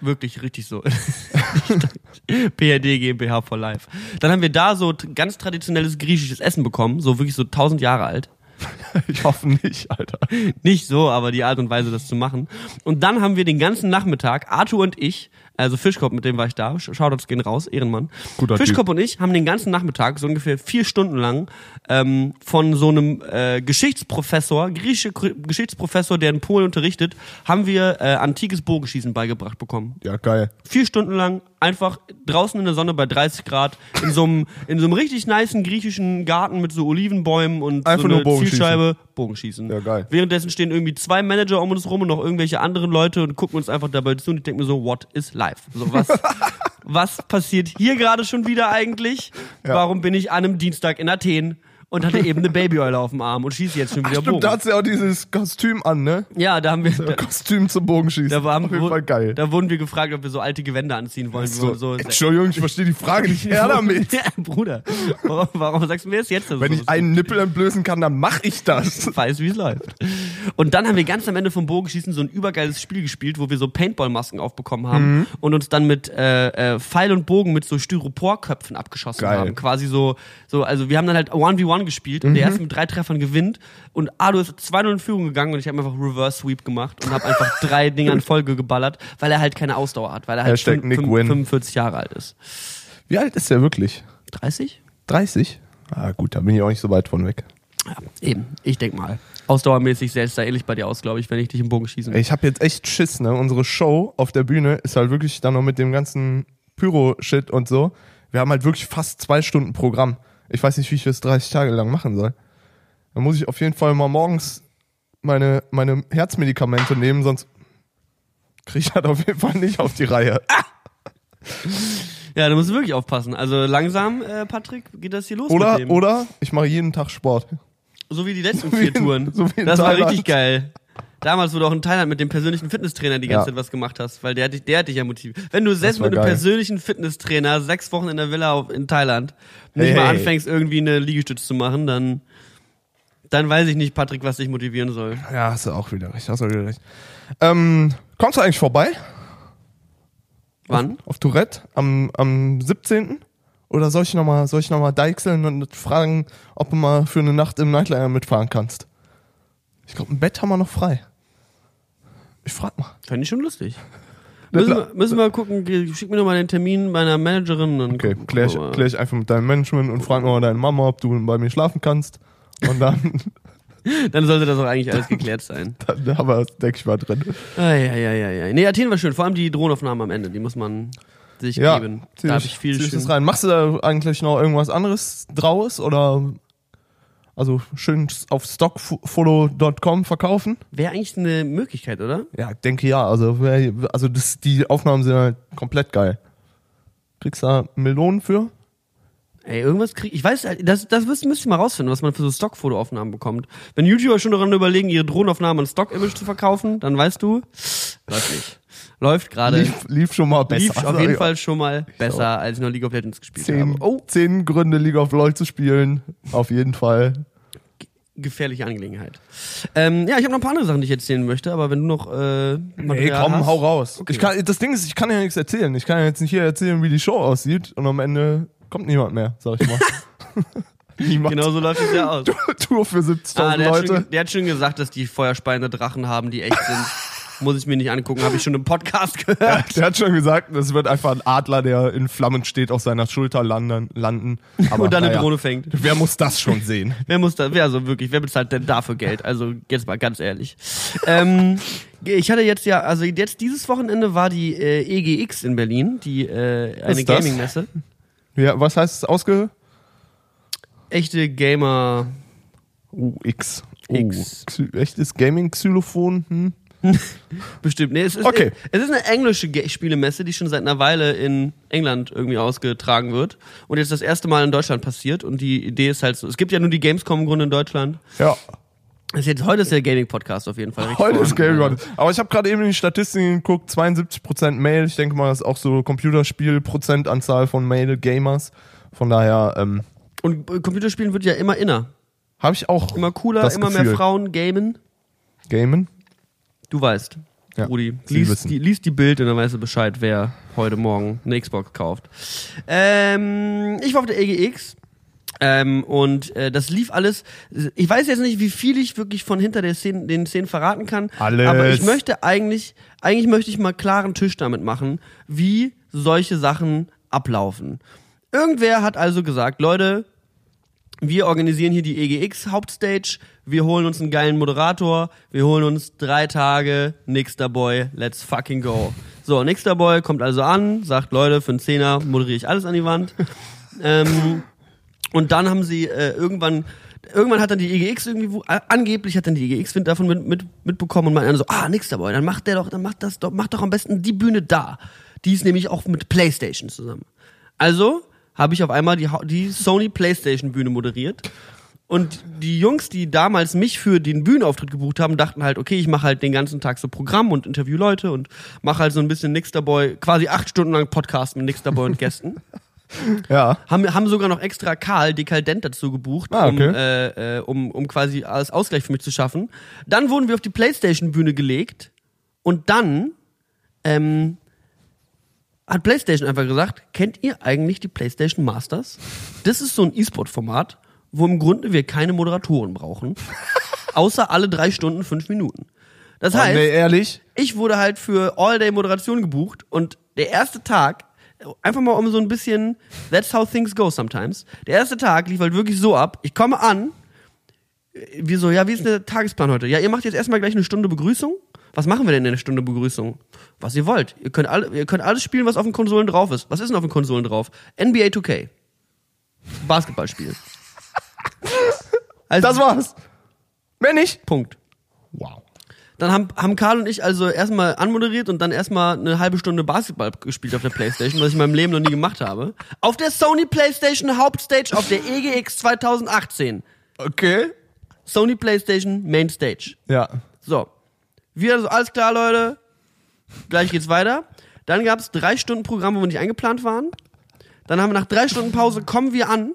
wirklich richtig so. (laughs) PRD GmbH for Life. Dann haben wir da so ganz traditionelles griechisches Essen bekommen, so wirklich so 1000 Jahre alt. (laughs) Ich hoffe nicht, Alter. Nicht so, aber die Art und Weise, das zu machen. Und dann haben wir den ganzen Nachmittag, Arthur und ich, also Fischkopf, mit dem war ich da, Shoutouts gehen raus, Ehrenmann. Guter. Fischkopf und ich haben den ganzen Nachmittag, so ungefähr vier Stunden lang, ähm, von so einem äh, Geschichtsprofessor, griechische Gr- Geschichtsprofessor, der in Polen unterrichtet, haben wir äh, antikes Bogenschießen beigebracht bekommen. Ja, geil. vier Stunden lang einfach draußen in der Sonne bei 30 Grad in so einem in so einem richtig niceen griechischen Garten mit so Olivenbäumen und Einfach so nur eine Bogenschießen. Zielscheibe Bogenschießen. Ja, geil. Währenddessen stehen irgendwie zwei Manager um uns rum und noch irgendwelche anderen Leute und gucken uns einfach dabei zu und ich denke mir so, what is life? So was (laughs) was passiert hier gerade schon wieder eigentlich? Ja. Warum bin ich an einem Dienstag in Athen und hatte eben eine (laughs) Babyeule auf dem Arm und schieße jetzt schon wieder Bogen? Stimmt, da hat sie ja auch dieses Kostüm an, ne? ja, da haben wir da, Kostüm zum Bogenschießen. da, waren, Auf jeden Fall geil. da wurden wir gefragt, ob wir so alte Gewänder anziehen wollen. so, so, Entschuldigung, ich verstehe die Frage nicht. Her (laughs) damit. Ja, Bruder, warum, warum sagst du mir das jetzt? dass Wenn ich einen Nippel entblößen kann, dann mach ich das. ist? weiß, wie es läuft. Und dann haben wir ganz am Ende vom Bogenschießen so ein übergeiles Spiel gespielt, wo wir so Paintball-Masken aufbekommen haben Mhm. und uns dann mit äh, äh, Pfeil und Bogen mit so Styroporköpfen abgeschossen Geil. haben. Quasi so, so, also wir haben dann halt 1v1 gespielt und Mhm. der erste mit drei Treffern gewinnt und Ado ist 2-0 in Führung gegangen und ich habe einfach Reverse Sweep gemacht und habe einfach (laughs) drei Dinger in Folge geballert, weil er halt keine Ausdauer hat, weil er halt Hashtag fün- Nick fün- Win. 45 Jahre alt ist. Wie alt ist der wirklich? 30? 30? Ah, gut, da bin ich auch nicht so weit von weg. Ja, eben. Ich denk mal. Ausdauermäßig es da ähnlich bei dir aus, glaube ich, wenn ich dich im Bogen schießen Ey, Ich habe jetzt echt Schiss, ne? Unsere Show auf der Bühne ist halt wirklich dann noch mit dem ganzen Pyro-Shit und so. Wir haben halt wirklich fast zwei Stunden Programm. Ich weiß nicht, wie ich das 30 Tage lang machen soll. Da muss ich auf jeden Fall mal morgens meine, meine Herzmedikamente nehmen, sonst kriege ich das auf jeden Fall nicht auf die Reihe. Ja, da musst du wirklich aufpassen. Also langsam, äh, Patrick, geht das hier los mit Oder, dem. oder ich mache jeden Tag Sport. so wie die (laughs) letzten vier Touren. so wie in das war Thailand. richtig geil. Damals, wo du auch in Thailand mit dem persönlichen Fitnesstrainer die ganze Ja. Zeit was gemacht hast, weil der hat dich, der hat dich ja motiviert. Wenn du selbst mit einem geil. persönlichen Fitnesstrainer sechs Wochen in der Villa auf, in Thailand nicht Hey, mal hey. anfängst, irgendwie eine Liegestütze zu machen, dann, dann weiß ich nicht, Patrick, was dich motivieren soll. Ja, hast du auch wieder recht. Hast du wieder recht. Ähm, kommst du eigentlich vorbei Wann? auf Tourette am, am 17.? Oder soll ich nochmal soll ich noch mal deichseln und fragen, ob du mal für eine Nacht im Nightliner mitfahren kannst? Ich glaube, ein Bett haben wir noch frei. Ich frag mal. Fände ich schon lustig. (laughs) Müssen wir, müssen wir mal gucken, schick mir noch mal den Termin meiner Managerin. Dann Okay, klär ich, klär ich einfach mit deinem Management und frag mal deine Mama, ob du bei mir schlafen kannst. Und dann (laughs) Dann sollte das auch eigentlich alles (laughs) geklärt sein. Dann haben wir das, denke ich mal, drin. Eieieiei. Nee, Athen war schön. Vor allem die Drohnenaufnahmen am Ende, die muss man sich Ja, geben. zieh Da habe ich viel schön. rein. Machst du da eigentlich noch irgendwas anderes draus oder also schön auf stockfollow.com verkaufen? Wäre eigentlich eine Möglichkeit, oder? Ja, denke ja. Also, wär- also das, die Aufnahmen sind halt komplett geil. Kriegst da Melonen für? Ey, irgendwas krieg ich weiß, halt, das, das müsst, müsst ihr mal rausfinden, was man für so Stockfotoaufnahmen bekommt. Wenn YouTuber schon daran überlegen, ihre Drohnenaufnahmen an Stock-Image zu verkaufen, dann weißt du, läuft nicht. Läuft gerade. Lief, lief schon mal besser. Lief auf jeden. Fall schon mal besser, als ich noch League of Legends gespielt Zehn, habe. Oh, zehn Gründe, League of LoL zu spielen. Auf jeden Fall. gefährliche Angelegenheit. Ähm, ja, ich habe noch ein paar andere Sachen, die ich erzählen möchte, aber wenn du noch äh, Ey, Material komm, hast, hau raus. Okay. Ich kann, das Ding ist, ich kann ja nichts erzählen. Ich kann ja jetzt nicht hier erzählen, wie die Show aussieht und am Ende kommt niemand mehr, sag ich mal. (laughs) niemand. Genau so läuft es ja aus. (laughs) Tour für 70.000 Ah, der, hat Leute. schon, der hat schon gesagt, dass die feuerspeiende Drachen haben, die echt sind. (laughs) Muss ich mir nicht angucken, habe ich schon im Podcast (laughs) gehört. Der hat schon gesagt, das wird einfach ein Adler, der in Flammen steht, auf seiner Schulter landen. landen. (laughs) Aber, und dann eine naja, Drohne fängt. Wer muss das schon (laughs) sehen? Wer muss da, wer also wirklich, wer bezahlt denn dafür Geld? Also jetzt mal ganz ehrlich. ähm, ich hatte jetzt ja, also jetzt dieses Wochenende war die äh, EGX in Berlin, die äh, eine? Gaming-Messe. Ja, was heißt es ausge? Echte Gamer. Uh, X. Uh, X. Echtes Gaming-Xylophon? Hm? (laughs) Bestimmt. Nee, es ist, Okay. es ist eine englische Spielemesse, die schon seit einer Weile in England irgendwie ausgetragen wird und jetzt das erste Mal in Deutschland passiert. Und die Idee ist halt so: Es gibt ja nur die Gamescom im Grunde in Deutschland. Ja. Ist jetzt, heute ist der Gaming-Podcast auf jeden Fall. Heute ist vorhanden. Gaming Aber ich habe gerade eben in die Statistiken geguckt, 72% Mail. Ich denke mal, das ist auch so Computerspiel-Prozentanzahl von Mail-Gamers. Von daher ähm, Und äh, Computerspielen wird ja immer inner. habe ich auch Immer cooler, immer Gefühl. mehr Frauen gamen. Gamen. Du weißt. Ja, Rudi, liest die, liest die Bild und dann weißt du Bescheid, wer heute Morgen eine Xbox kauft. Ähm, ich war auf der EGX. Ähm, und äh, das lief alles. Ich weiß jetzt nicht, wie viel ich wirklich von hinter der Szene, den Szenen verraten kann. Alles. Aber ich möchte eigentlich, eigentlich möchte ich mal klaren Tisch damit machen, wie solche Sachen ablaufen. Irgendwer hat also gesagt, Leute, wir organisieren hier die EGX Hauptstage, wir holen uns einen geilen Moderator, wir holen uns drei Tage Nixter Boy, let's fucking go. So, Nixter Boy kommt also an, sagt, Leute, für einen Zehner moderiere ich alles an die Wand. (laughs) ähm, und dann haben sie äh, irgendwann, irgendwann hat dann die EGX irgendwie, äh, angeblich hat dann die EGX Wind davon mit, mit, mitbekommen und meint dann so, ah, Nixter Boy, dann macht der doch, dann macht das doch, macht doch am besten die Bühne da. Die ist nämlich auch mit Playstation zusammen. Also habe ich auf einmal die, die Sony Playstation Bühne moderiert. Und die Jungs, die damals mich für den Bühnenauftritt gebucht haben, dachten halt, okay, ich mache halt den ganzen Tag so Programm und interview Leute und mache halt so ein bisschen Nixter Boy, quasi acht Stunden lang Podcast mit Nixter Boy und Gästen. (laughs) Ja. haben, haben sogar noch extra Karl Dekadent dazu gebucht, Ah, okay. um, äh, äh, um, um quasi als Ausgleich für mich zu schaffen. Dann wurden wir auf die Playstation-Bühne gelegt und dann ähm, hat PlayStation einfach gesagt, kennt ihr eigentlich die PlayStation Masters? Das ist so ein E-Sport-Format, wo im Grunde wir keine Moderatoren brauchen, (laughs) außer alle drei Stunden fünf Minuten. Das Oh, heißt, nee, ehrlich? ich wurde halt für All-Day-Moderation gebucht und der erste Tag, einfach mal um so ein bisschen, that's how things go sometimes. Der erste Tag lief halt wirklich so ab, ich komme an, wie so, ja, wie ist der Tagesplan heute? Ja, ihr macht jetzt erstmal gleich eine Stunde Begrüßung. Was machen wir denn in einer Stunde Begrüßung? Was ihr wollt. Ihr könnt, alle, ihr könnt alles spielen, was auf den Konsolen drauf ist. Was ist denn auf den Konsolen drauf? NBA 2K. Basketballspiel. (laughs) Also, Das war's. Mehr nicht? Punkt. Wow. Dann haben, haben Karl und ich also erstmal anmoderiert und dann erstmal eine halbe Stunde Basketball gespielt auf der Playstation, was ich in meinem Leben noch nie gemacht habe. Auf der Sony Playstation Hauptstage auf der EGX 2018. Okay. Sony Playstation Main Stage. Ja. So. Wir also, alles klar, Leute. Gleich geht's weiter. Dann gab's drei Stunden Programm, wo wir nicht eingeplant waren. Dann haben wir nach drei Stunden Pause, kommen wir an.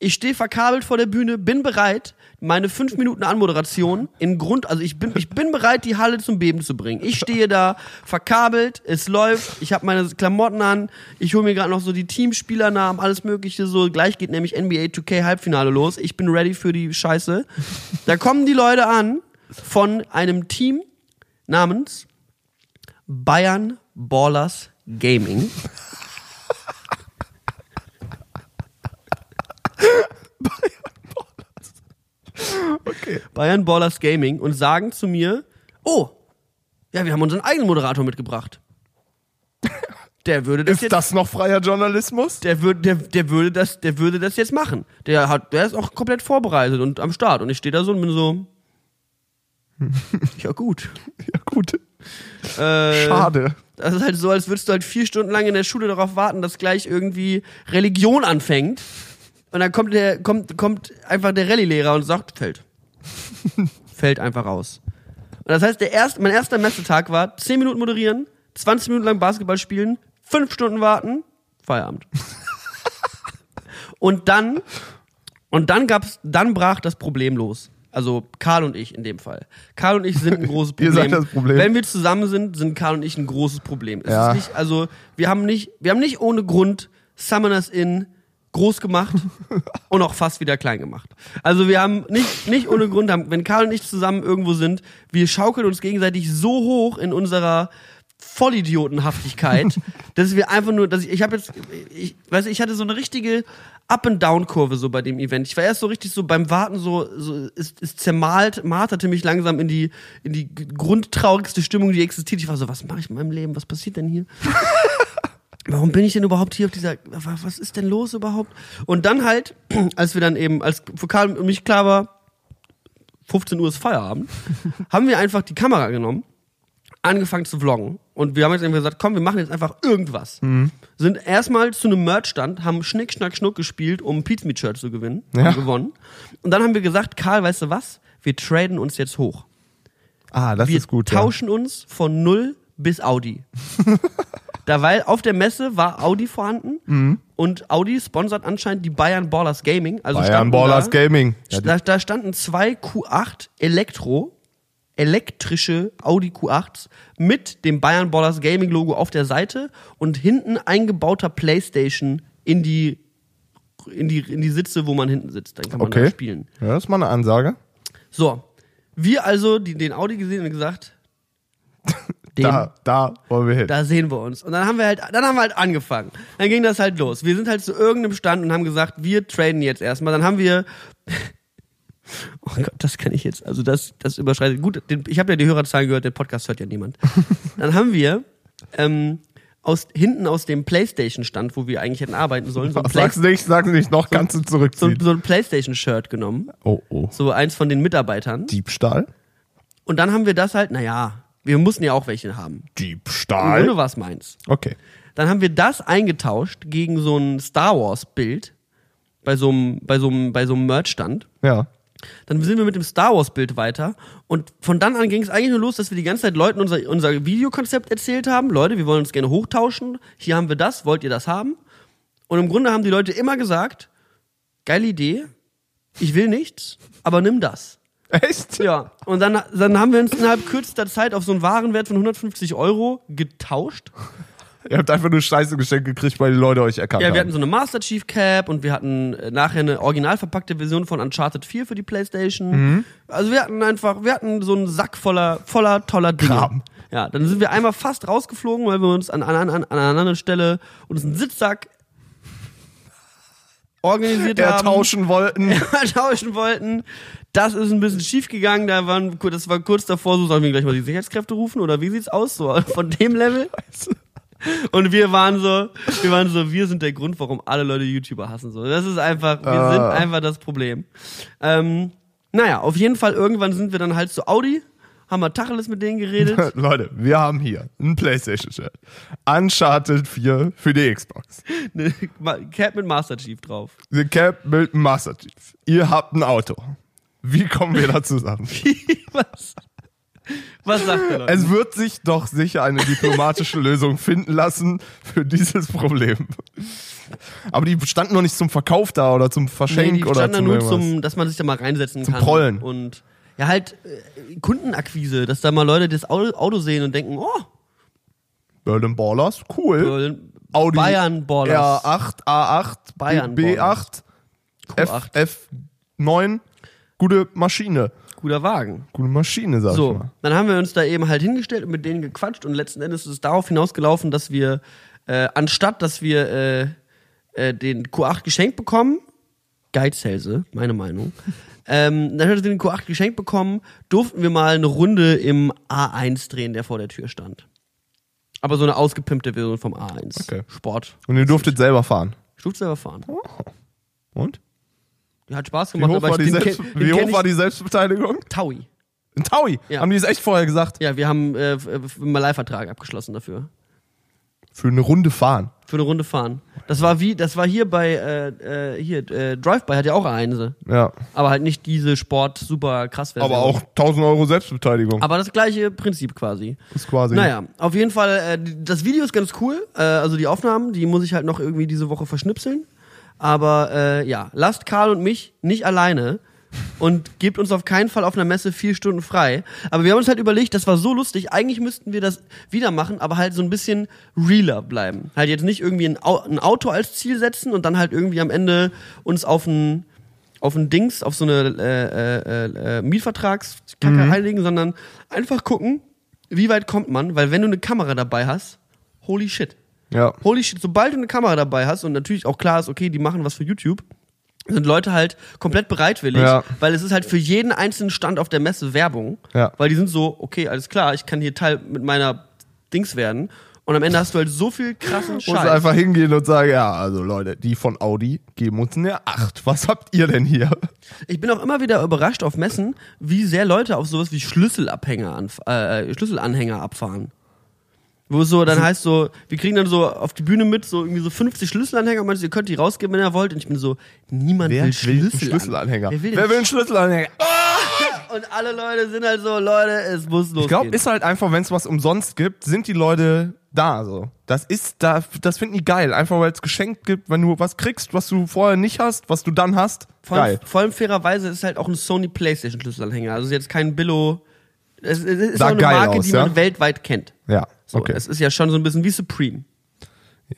Ich stehe verkabelt vor der Bühne, bin bereit, meine fünf Minuten Anmoderation in Grund, also ich bin, ich bin bereit, die Halle zum Beben zu bringen. Ich stehe da, verkabelt, es läuft, ich habe meine Klamotten an, ich hole mir gerade noch so die Teamspielernamen, alles mögliche so. Gleich geht nämlich NBA 2K Halbfinale los. Ich bin ready für die Scheiße. Da kommen die Leute an von einem Team namens Bayern Ballers Gaming. Okay. Bayern Ballers Gaming und sagen zu mir, oh, ja, wir haben unseren eigenen Moderator mitgebracht. Der würde das Ist jetzt das noch freier Journalismus? der würde, der, der würde das, der würde das jetzt machen. Der hat, der ist auch komplett vorbereitet und am Start. Und ich stehe da so und bin so, ja gut. (laughs) Ja, gut. Äh, Schade. Das ist halt so, als würdest du halt vier Stunden lang in der Schule darauf warten, dass gleich irgendwie Religion anfängt. Und dann kommt der, kommt, kommt einfach der Rallye-Lehrer und sagt, fällt. (laughs) fällt einfach raus. Und das heißt, der erste, mein erster Messetag war 10 Minuten moderieren, 20 Minuten lang Basketball spielen, 5 Stunden warten, Feierabend. (laughs) und dann, und dann gab's, dann brach das Problem los. Also Karl und ich in dem Fall. Karl und ich sind ein großes (laughs) Ihr Problem. seid das Problem. Wenn wir zusammen sind, sind Karl und ich ein großes Problem. Es Ja. ist nicht, also wir haben nicht, wir haben nicht ohne Grund Summoners in groß gemacht (laughs) und auch fast wieder klein gemacht. Also wir haben nicht, nicht ohne Grund, haben, wenn Karl und ich zusammen irgendwo sind, wir schaukeln uns gegenseitig so hoch in unserer Vollidiotenhaftigkeit, (laughs) dass wir einfach nur, dass ich, ich habe jetzt, ich weiß, ich hatte so eine richtige Up-and-Down-Kurve so bei dem Event. Ich war erst so richtig so beim Warten so, so ist, ist zermalt, marterte mich langsam in die, in die grundtraurigste Stimmung, die existiert. Ich war so, was mache ich in meinem Leben? Was passiert denn hier? (laughs) Warum bin ich denn überhaupt hier auf dieser, wa- was ist denn los überhaupt? Und dann halt, (clears throat) als wir dann eben, als für Karl und mich klar war, 15 Uhr ist Feierabend, (laughs) haben wir einfach die Kamera genommen, angefangen zu vloggen und wir haben jetzt irgendwie gesagt, komm, wir machen jetzt einfach irgendwas. Sind erstmal zu einem Merchstand, haben Schnick, Schnack, Schnuck gespielt, um Pizza Meat Shirt zu gewinnen, Ja. haben gewonnen. Und dann haben wir gesagt, Karl, weißt du was? Wir traden uns jetzt hoch. Ah, das Wir ist gut. Ja. tauschen uns von null bis Audi. (laughs) da weil auf der Messe war Audi vorhanden Mhm. und Audi sponsert anscheinend die Bayern Ballers Gaming. Also Bayern Ballers da, Gaming. Ja, da, da standen zwei Q8 Elektro, elektrische Audi Q8s mit dem Bayern Ballers Gaming Logo auf der Seite und hinten eingebauter Playstation in die in die, in die Sitze, wo man hinten sitzt. Dann kann man da Okay. spielen. ja, das ist mal eine Ansage. So, wir also die, den Audi gesehen und gesagt, (laughs) den, da. Da, da wollen wir hin. sehen wir uns. Und dann haben wir halt, dann haben wir halt angefangen. Dann ging das halt los. Wir sind halt zu irgendeinem Stand und haben gesagt, wir traden jetzt erstmal. Dann haben wir, oh Gott, das kann ich jetzt, also das, das überschreitet. Gut, den, ich habe ja die Hörerzahlen gehört, den Podcast hört ja niemand. (laughs) Dann haben wir ähm, aus hinten aus dem PlayStation-Stand, wo wir eigentlich hätten arbeiten sollen, so Sag's nicht, sag's nicht, noch kannst du so, zurückziehen. ein- so ein PlayStation-Shirt genommen. oh, oh. So eins von den Mitarbeitern. Diebstahl? Und dann haben wir das halt, naja, wir mussten ja auch welche haben. Diebstahl? War es meins. Okay. Dann haben wir das eingetauscht gegen so ein Star Wars Bild bei so einem bei so einem bei so einem Merch-Stand. Ja. Dann sind wir mit dem Star Wars Bild weiter und von dann an ging es eigentlich nur los, dass wir die ganze Zeit Leuten unser unser Videokonzept erzählt haben. Leute, wir wollen uns gerne hochtauschen. Hier haben wir das, wollt ihr das haben? Und im Grunde haben die Leute immer gesagt, geile Idee. Ich will nichts, aber nimm das. Echt? Ja, und dann, dann haben wir uns innerhalb kürzester Zeit auf so einen Warenwert von 150 Euro getauscht. Ihr habt einfach nur Scheiße geschenkt gekriegt, weil die Leute euch erkannt Ja, wir haben. hatten so eine Master Chief Cap und wir hatten äh, nachher eine original verpackte Version von Uncharted 4 für die Playstation. Mhm. Also wir hatten einfach, wir hatten so einen Sack voller, voller toller Dinge. Kram. Ja, dann sind wir einmal fast rausgeflogen, weil wir uns an, an, an, an einer anderen Stelle uns einen Sitzsack organisiert Er haben. tauschen wollten. (laughs) tauschen wollten. Das ist ein bisschen schief gegangen. Da waren, das war kurz davor, so sollen wir gleich mal die Sicherheitskräfte rufen oder wie sieht's aus? So von dem Level. Und wir waren so, wir waren so, wir sind der Grund, warum alle Leute YouTuber hassen. So, das ist einfach, wir Ah. sind einfach das Problem. Ähm, naja, auf jeden Fall irgendwann sind wir dann halt zu Audi, haben wir Tacheles mit denen geredet. (laughs) Leute, wir haben hier ein Playstation-Shirt. Uncharted 4 für die Xbox. (laughs) eine Cap mit Master Chief drauf. The Cap mit Master Chief. Ihr habt ein Auto. Wie kommen wir da zusammen? (laughs) Was? Was sagt Leute? Es wird sich doch sicher eine diplomatische Lösung finden lassen für dieses Problem. Aber die standen noch nicht zum Verkauf da oder zum Verschenk Nee, die oder standen zum, nur irgendwas. zum, dass man sich da mal reinsetzen Zum kann. Prollen. Und ja, halt äh, Kundenakquise, dass da mal Leute das Auto, sehen und denken, oh, Berlin Ballers, cool. äh, Audi Bayern Ballers. R8, A8, Bayern B8, Q8. F, F9. Gute Maschine. Guter Wagen. Gute Maschine, sag ich So, mal. dann haben wir uns da eben halt hingestellt und mit denen gequatscht und letzten Endes ist es darauf hinausgelaufen, dass wir, äh, anstatt dass wir äh, äh, den Q8 geschenkt bekommen, Geizhälse, meine Meinung. (laughs) ähm, dann hat er den Q8 geschenkt bekommen, durften wir mal eine Runde im A1 drehen, der vor der Tür stand. Aber so eine ausgepimpte Version vom A1. Okay. Sport. Und ihr durftet selber fahren. Ich durfte selber fahren. Und? Hat Spaß Wie gemacht, hoch, aber war ich die, Selbst wie hoch war die Selbstbeteiligung? Taui. In Taui. Ja. Haben die es echt vorher gesagt? Ja, wir haben äh, f- einen Leihvertrag abgeschlossen dafür. Für eine Runde fahren. Für eine Runde fahren. Das war wie, das war hier bei, äh, äh, hier, äh, Drive-By hat ja auch eine. Ja. Aber halt nicht diese Sport super krass Version. Aber auch 1000 Euro Selbstbeteiligung. Aber das gleiche Prinzip quasi. ist quasi. Naja, auf jeden Fall, äh, das Video ist ganz cool. Äh, also die Aufnahmen, die muss ich halt noch irgendwie diese Woche verschnipseln. Aber äh, ja, lasst Karl und mich nicht alleine und gebt uns auf keinen Fall auf einer Messe vier Stunden frei. Aber wir haben uns halt überlegt, das war so lustig, eigentlich müssten wir das wieder machen, aber halt so ein bisschen realer bleiben. Halt jetzt nicht irgendwie ein, Au ein Auto als Ziel setzen und dann halt irgendwie am Ende uns auf ein auf ein Dings, auf so eine äh, äh, äh, Mietvertragskacke einigen, sondern einfach gucken, wie weit kommt man, weil wenn du eine Kamera dabei hast, holy shit. Ja. Holy shit, sobald du eine Kamera dabei hast und natürlich auch klar ist, okay, die machen was für YouTube, sind Leute halt komplett bereitwillig, Ja. weil es ist halt für jeden einzelnen Stand auf der Messe Werbung, Ja. weil die sind so, okay, alles klar, ich kann hier Teil mit meiner Dings werden und am Ende hast du halt so viel krassen Muss Scheiß. einfach hingehen und sagen, ja, also Leute, die von Audi geben uns eine 8. Was habt ihr denn hier? Ich bin auch immer wieder überrascht auf Messen, wie sehr Leute auf sowas wie Schlüsselabhänger anf äh, Schlüsselanhänger abfahren. Wo es so dann heißt so, wir kriegen dann so auf die Bühne mit, so irgendwie so 50 Schlüsselanhänger, und meinst, ihr könnt die rausgeben, wenn ihr wollt. Und ich bin so, niemand will einen Schlüsselanhänger. Wer will, Wer will einen Schlüsselanhänger? (laughs) Und alle Leute sind halt so, Leute, es muss losgehen. Ich glaube, ist halt einfach, wenn es was umsonst gibt, sind die Leute da so. Das ist da, das finden die geil. Einfach weil es geschenkt gibt, wenn du was kriegst, was du vorher nicht hast, was du dann hast. vor, allem, geil. vor allem fairerweise ist halt auch ein Sony Playstation Schlüsselanhänger. Also jetzt kein Billo. Es, es ist Sah auch eine Marke, aus, die ja? man weltweit kennt. Ja, So, okay. Es ist ja schon so ein bisschen wie Supreme.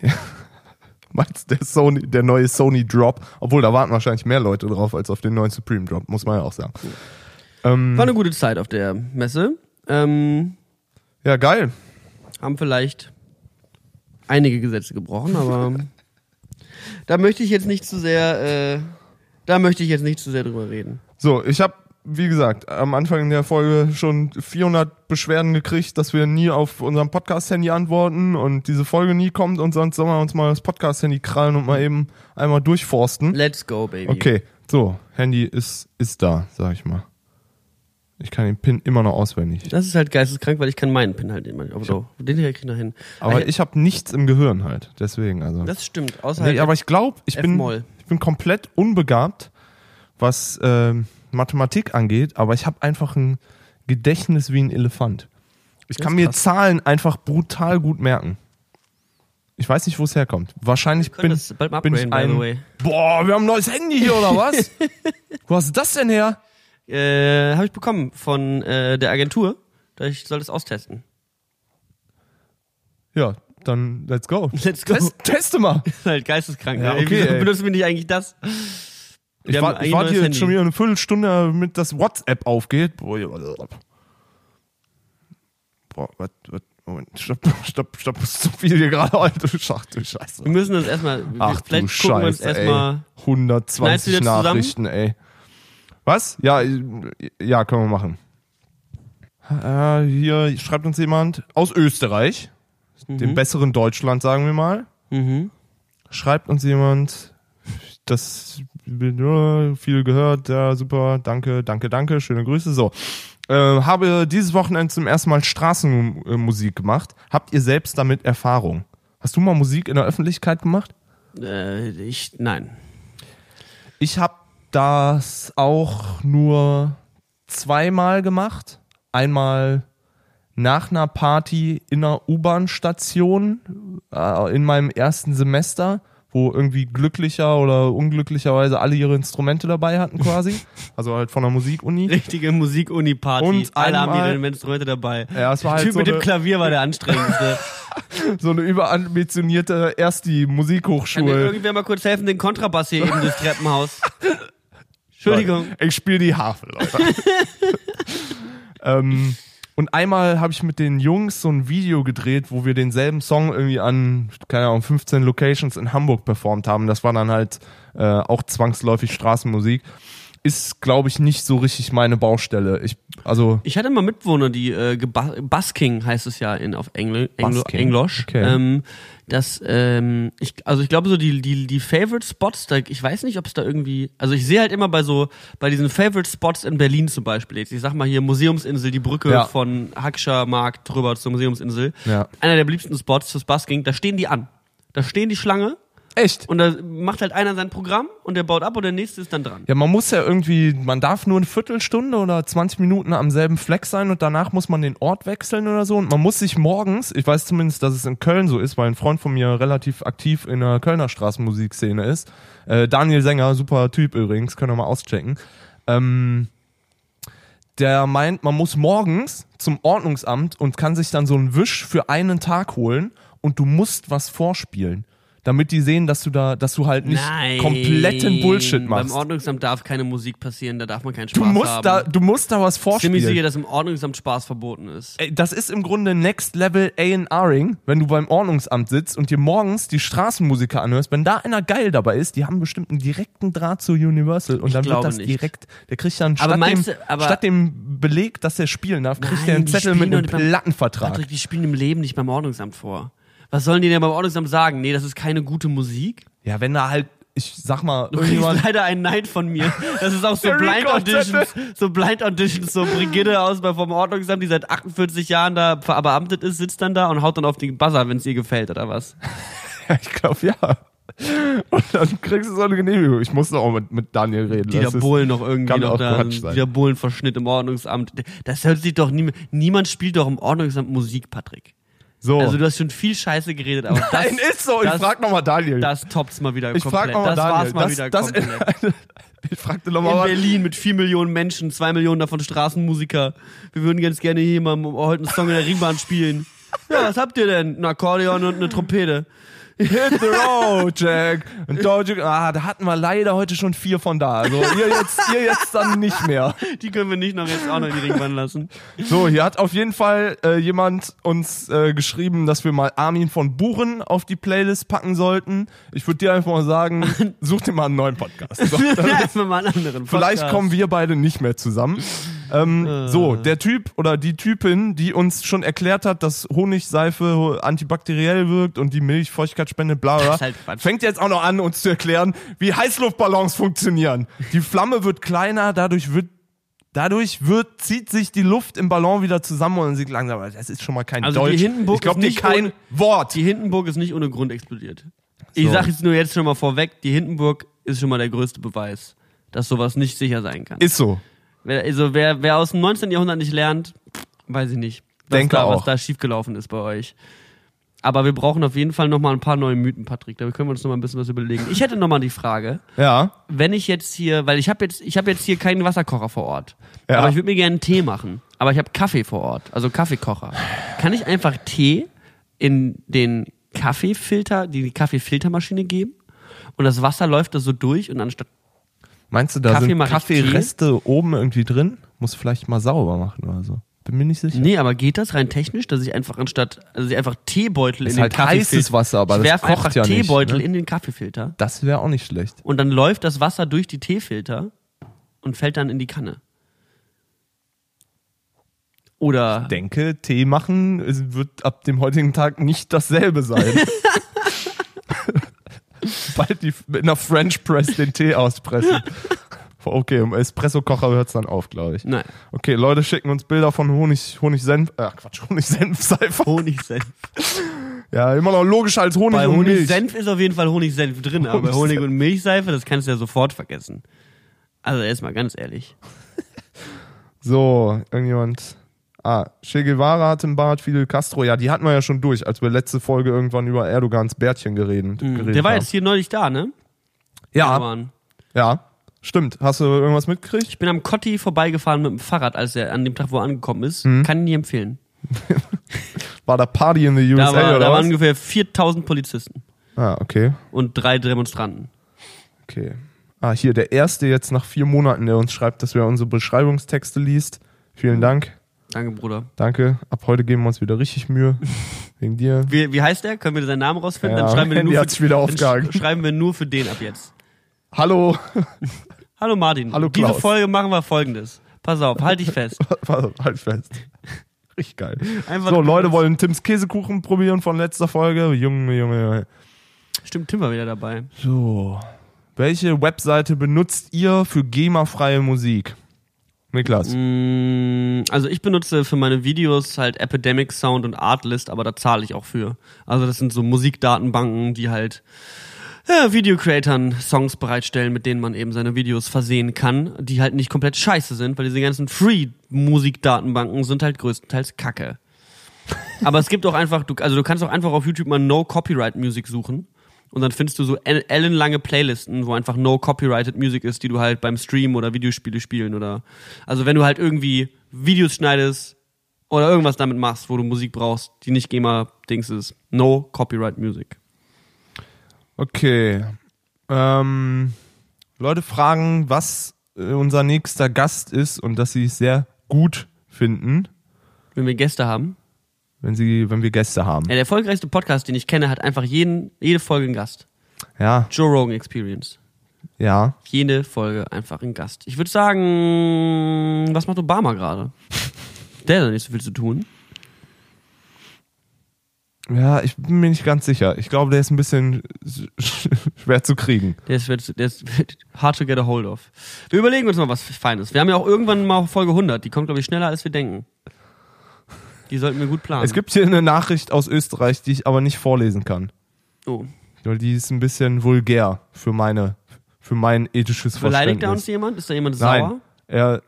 (laughs) Meinst der Sony, der neue Sony Drop? Obwohl, da warten wahrscheinlich mehr Leute drauf als auf den neuen Supreme Drop, muss man ja auch sagen. Ähm, War eine gute Zeit auf der Messe. Ähm, ja, geil. haben vielleicht einige Gesetze gebrochen, aber (laughs) da möchte ich jetzt nicht zu sehr, äh, da möchte ich jetzt nicht zu sehr drüber reden. So, ich habe, wie gesagt, am Anfang der Folge schon 400 Beschwerden gekriegt, dass wir nie auf unserem Podcast-Handy antworten und diese Folge nie kommt und sonst sollen wir uns mal das Podcast-Handy krallen und mal eben einmal durchforsten. Let's go, baby. Okay, so, Handy ist, ist da, sag ich mal. Ich kann den PIN immer noch auswendig. Das ist halt geisteskrank, weil ich kann meinen Pin halt immer. Aber so, den hier krieg ich noch hin. Aber Ah, ich habe nichts im Gehirn halt, deswegen also. das stimmt. Außer Nee, halt aber ich glaube, ich bin, ich bin komplett unbegabt, was ähm, Mathematik angeht, aber ich habe einfach ein Gedächtnis wie ein Elefant. Ich Das kann ist mir krass. Zahlen einfach brutal gut merken. Ich weiß nicht, wo es herkommt. Wahrscheinlich bin, das bin ich ein. Boah, wir haben ein neues Handy hier oder was? (laughs) wo hast du das denn her? Äh, habe ich bekommen von äh, der Agentur. Ich soll das austesten. Ja, dann let's go. Let's go. Test, teste mal. (laughs) halt geisteskrank. Ja, okay, Wieso benutzen wir nicht eigentlich das? Ich, Wir war, ich warte hier jetzt Handy. schon wieder eine Viertelstunde, damit das WhatsApp aufgeht. Boah, ja, Boah, was, was, Moment, stopp, stopp, stopp, ist zu viel hier gerade, Alter, Schach, du Scheiße. Wir müssen uns erstmal, Ach du vielleicht gucken wir uns Scheiße, erstmal. ey. 120 Schneidest du jetzt zusammen? Nachrichten, ey. Was? Ja, ja, können wir machen. Äh, hier schreibt uns jemand aus Österreich, dem besseren Deutschland, sagen wir mal. Mhm. Schreibt uns jemand, das äh, viel gehört, ja, super, danke, danke, danke, schöne Grüße. So, äh, habe dieses Wochenende zum ersten Mal Straßenmusik gemacht. Habt ihr selbst damit Erfahrung? Hast du mal Musik in der Öffentlichkeit gemacht? Äh, ich, nein. Ich habe das auch nur zweimal gemacht. Einmal nach einer Party in einer U-Bahn-Station äh, in meinem ersten Semester, wo irgendwie glücklicher oder unglücklicherweise alle ihre Instrumente dabei hatten quasi. (laughs) Also halt von der Musikuni. Richtige Musik-Uni-Party. Und Alle haben einmal- ihre Instrumente dabei. Ja, es war der halt Typ so mit dem Klavier war der anstrengendste. (laughs) So eine überambitionierte erst die Kann mir Musikhochschule. irgendwer mal kurz helfen, den Kontrabass hier eben durchs Treppenhaus. (laughs) Entschuldigung. Ich spiele die Harfe, Leute. ähm, Und einmal habe ich mit den Jungs so ein Video gedreht, wo wir denselben Song irgendwie an, keine Ahnung, 15 Locations in Hamburg performt haben. Das war dann halt äh, auch zwangsläufig Straßenmusik. Ist, glaube ich, nicht so richtig meine Baustelle. Ich, also, Ich hatte mal Mitwohner, die äh, Busking heißt es ja in auf Engl Engl Englisch. okay. Ähm, das, ähm, ich, also ich glaube so die die die Favorite Spots, da, ich weiß nicht, ob es da irgendwie, also ich sehe halt immer bei so bei diesen Favorite Spots in Berlin zum Beispiel jetzt, ich sag mal hier Museumsinsel, die Brücke Ja. von Hackscher Markt drüber zur Museumsinsel, Ja. einer der beliebtesten Spots fürs Busking, da stehen die an, da stehen die Schlange echt. und da macht halt einer sein Programm und der baut ab und der nächste ist dann dran. Ja, man muss ja irgendwie, man darf nur eine Viertelstunde oder 20 Minuten am selben Fleck sein und danach muss man den Ort wechseln oder so. Und man muss sich morgens, ich weiß zumindest, dass es in Köln so ist, weil ein Freund von mir relativ aktiv in der Kölner Straßenmusikszene ist. Äh, Daniel Sänger, super Typ übrigens, können wir mal auschecken. Ähm, der meint, man muss morgens zum Ordnungsamt und kann sich dann so einen Wisch für einen Tag holen und du musst was vorspielen. Damit die sehen, dass du da, dass du halt nicht Nein. kompletten Bullshit machst. Beim Ordnungsamt darf keine Musik passieren, da darf man keinen Spaß Du musst haben. da, du musst da was Ich bin mir sicher, dass im Ordnungsamt Spaß verboten ist. Ey, das ist im Grunde Next Level A&Ring, wenn du beim Ordnungsamt sitzt und dir morgens die Straßenmusiker anhörst. Wenn da einer geil dabei ist, die haben bestimmt einen direkten Draht zu Universal und Ich dann wird das nicht. direkt, der kriegt dann Aber statt, meinst dem, statt dem Beleg, dass er spielen darf, kriegt er einen Zettel mit einem doch beim- Plattenvertrag. Patrick, die spielen im Leben nicht beim Ordnungsamt vor. Was sollen die denn beim Ordnungsamt sagen? Nee, das ist keine gute Musik. Ja, wenn da halt, ich sag mal, Du kriegst irgendjemand, leider einen Nein von mir. Das ist auch so (laughs) Der Blind. Auditions, so Blind Auditions, so Brigitte aus bei vom Ordnungsamt, die seit 48 Jahren da verbeamtet ist, sitzt dann da und haut dann auf den Buzzer, wenn es ihr gefällt oder was. ja, (laughs) ich glaube, ja. Und dann kriegst du so eine Genehmigung. Ich musste auch mit, mit Daniel reden. Dieter ist- Bohlen noch irgendwie kann noch auch da, Quatsch sein. Dieter Bohlen Verschnitt im Ordnungsamt. Das hört sich doch nie, niemand spielt doch im Ordnungsamt Musik, Patrick. So. Also du hast schon viel Scheiße geredet, aber das, Nein, ist so. Ich das- frag nochmal Daniel. das toppt's mal wieder ich komplett. frag nochmal das Daniel. war's mal das, wieder das, komplett. (laughs) ich fragte In nochmal Berlin mit vier Millionen Menschen, zwei Millionen davon Straßenmusiker. Wir würden ganz gerne hier mal heute einen Song in der Ringbahn spielen. Ja, was habt ihr denn? Ein Akkordeon und eine Trompete. Hit the road, Jack. Und Doja, ah, da hatten wir leider heute schon vier von da. Also ihr jetzt, ihr jetzt dann nicht mehr. Die können wir nicht noch jetzt auch noch in die Ringbahn lassen. So, hier hat auf jeden Fall äh, jemand uns äh, geschrieben, dass wir mal Armin von Buren auf die Playlist packen sollten. Ich würde dir einfach mal sagen, such dir mal einen neuen Podcast. So, (laughs) mal einen anderen Vielleicht Podcast. kommen wir beide nicht mehr zusammen. Ähm, So, der Typ oder die Typin, die uns schon erklärt hat, dass Honigseife antibakteriell wirkt und die Milch Feuchtigkeit spendet, bla bla, halt fängt jetzt auch noch an, uns zu erklären, wie Heißluftballons funktionieren. Die Flamme wird kleiner, dadurch wird Dadurch wird, zieht sich die Luft im Ballon wieder zusammen und sie langsam. Das ist schon mal kein Also die Deutsch. Hindenburg ich glaube ist dir nicht kein ohne- Wort. Die Hindenburg ist nicht ohne Grund explodiert. Ich So. sage jetzt nur jetzt schon mal vorweg, die Hindenburg ist schon mal der größte Beweis, dass sowas nicht sicher sein kann. Ist so. Wer, also wer, wer aus dem 19. Jahrhundert nicht lernt, weiß ich nicht, was, Denke da, auch. was da schiefgelaufen ist bei euch. Aber wir brauchen auf jeden Fall noch mal ein paar neue Mythen, Patrick. Da können wir uns noch mal ein bisschen was überlegen. Ich hätte noch mal die Frage, Ja. wenn ich jetzt hier, weil ich habe jetzt, ich habe jetzt hier keinen Wasserkocher vor Ort, Ja. aber ich würde mir gerne einen Tee machen. Aber ich habe Kaffee vor Ort, also Kaffeekocher. Kann ich einfach Tee in den Kaffeefilter, die Kaffeefiltermaschine geben und das Wasser läuft da so durch und anstatt Meinst du, da Kaffee sind ich Kaffeereste oben irgendwie drin? Muss vielleicht mal sauber machen oder so. Bin mir nicht sicher. Nee, aber geht das rein technisch, dass ich einfach anstatt, also ich einfach Teebeutel Ist in den halt Kaffeefilter. heißes Wasser, aber ich das kocht einfach ja nicht, Teebeutel ne? in den Kaffeefilter Das wäre auch nicht schlecht. und dann läuft das Wasser durch die Teefilter und fällt dann in die Kanne. Oder denke, Tee machen wird ab dem heutigen Tag nicht dasselbe sein. (laughs) Bald die mit einer French Press den Tee auspressen. (laughs) Okay, im Espresso-Kocher hört es dann auf, glaube ich. nein, Okay, Leute schicken uns Bilder von Honig, Honigsenf, äh, Quatsch, Honigsenfseife. Honigsenf. (laughs) Ja, immer noch logischer als Honig Bei und Milch. Honigsenf ist auf jeden Fall Honigsenf drin, aber bei Honig und Milchseife, das kannst du ja sofort vergessen. Also erstmal ganz ehrlich. So, irgendjemand. Ah, Che Guevara hat im Bart, Fidel Castro. Ja, die hatten wir ja schon durch, als wir letzte Folge irgendwann über Erdogans Bärtchen geredet, geredet Mhm. Der war haben. jetzt hier neulich da, ne? ja, Waren. ja, stimmt. Hast du irgendwas mitgekriegt? Ich bin am Cotti vorbeigefahren mit dem Fahrrad, als er an dem Tag, wo er angekommen ist. Mhm. Kann ich nicht empfehlen. (laughs) War da Party in the USA Da, war, oder da waren was? ungefähr 4000 Polizisten Ah, okay, und drei Demonstranten. okay. Ah, hier, der erste jetzt nach vier Monaten, der uns schreibt, dass wir unsere Beschreibungstexte liest. Vielen Dank. Danke, Bruder. Danke. Ab heute geben wir uns wieder richtig Mühe. (laughs) Wegen dir. Wie, wie heißt der? Können wir seinen Namen rausfinden? Ja, dann schreiben wir nur sich wieder aufgehangen. sch- schreiben wir nur für den ab jetzt. Hallo. (laughs) Hallo Martin. Hallo, Diese Klaus. Folge machen wir folgendes. Pass auf, halt dich fest. (laughs) halt fest. Richtig geil. Einfach So, Leute wollen Tims Käsekuchen probieren von letzter Folge. Junge, Junge, Junge. Stimmt, Tim war wieder dabei. So. Welche Webseite benutzt ihr für GEMA-freie Musik? Niklas. Mm, Also ich benutze für meine Videos halt Epidemic Sound und Artlist, aber da zahle ich auch für. Also das sind so Musikdatenbanken, die halt ja, Videocreatern Songs bereitstellen, mit denen man eben seine Videos versehen kann, die halt nicht komplett scheiße sind, weil diese ganzen Free-Musikdatenbanken sind halt größtenteils Kacke. Aber es gibt auch einfach, du, also du kannst auch einfach auf YouTube mal No Copyright Music suchen. Und dann findest du so el- ellenlange Playlisten, wo einfach no copyrighted Music ist, die du halt beim Stream oder Videospiele spielen oder. Also wenn du halt irgendwie Videos schneidest oder irgendwas damit machst, wo du Musik brauchst, die nicht GEMA-Dings ist. No copyright Music. Okay. Ähm, Leute fragen, was äh, unser nächster Gast ist und dass sie es sehr gut finden, Wenn wir Gäste haben. Wenn sie, wenn wir Gäste haben. Ja, der erfolgreichste Podcast, den ich kenne, hat einfach jeden, jede Folge einen Gast. Ja, Joe Rogan Experience. ja. Jede Folge einfach ein Gast. Ich würde sagen, was macht Obama gerade? (laughs) Der hat doch nicht so viel zu tun. Ja, ich bin mir nicht ganz sicher. Ich glaube, der ist ein bisschen (laughs) schwer zu kriegen. Der ist, der ist (laughs) hard to get a hold of. Wir überlegen uns mal was Feines. Wir haben ja auch irgendwann mal Folge 100. Die kommt, glaube ich, schneller, als wir denken. Die sollten wir gut planen. Es gibt hier eine Nachricht aus Österreich, die ich aber nicht vorlesen kann. oh. Weil die ist ein bisschen vulgär für meine, für mein ethisches Beleidigt da Verständnis. uns jemand? Ist da jemand Nein. sauer? Er,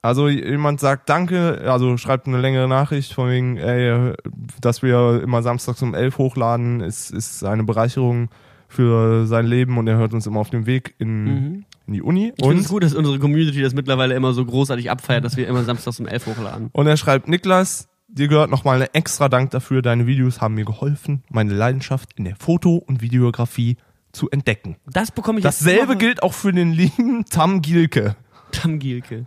also jemand sagt Danke, also schreibt eine längere Nachricht von wegen, ey, dass wir immer samstags um 11 hochladen, ist, ist eine Bereicherung für sein Leben und er hört uns immer auf dem Weg in, Mhm. In die Uni. Ich finde es Und, gut, dass unsere Community das mittlerweile immer so großartig abfeiert, dass wir immer samstags um 11 hochladen. und er schreibt, Niklas, dir gehört nochmal eine extra Dank dafür, deine Videos haben mir geholfen, meine Leidenschaft in der Foto- und Videografie zu entdecken. Das bekomme ich Dasselbe gilt auch für den lieben Tam Gielke. Tam Gielke.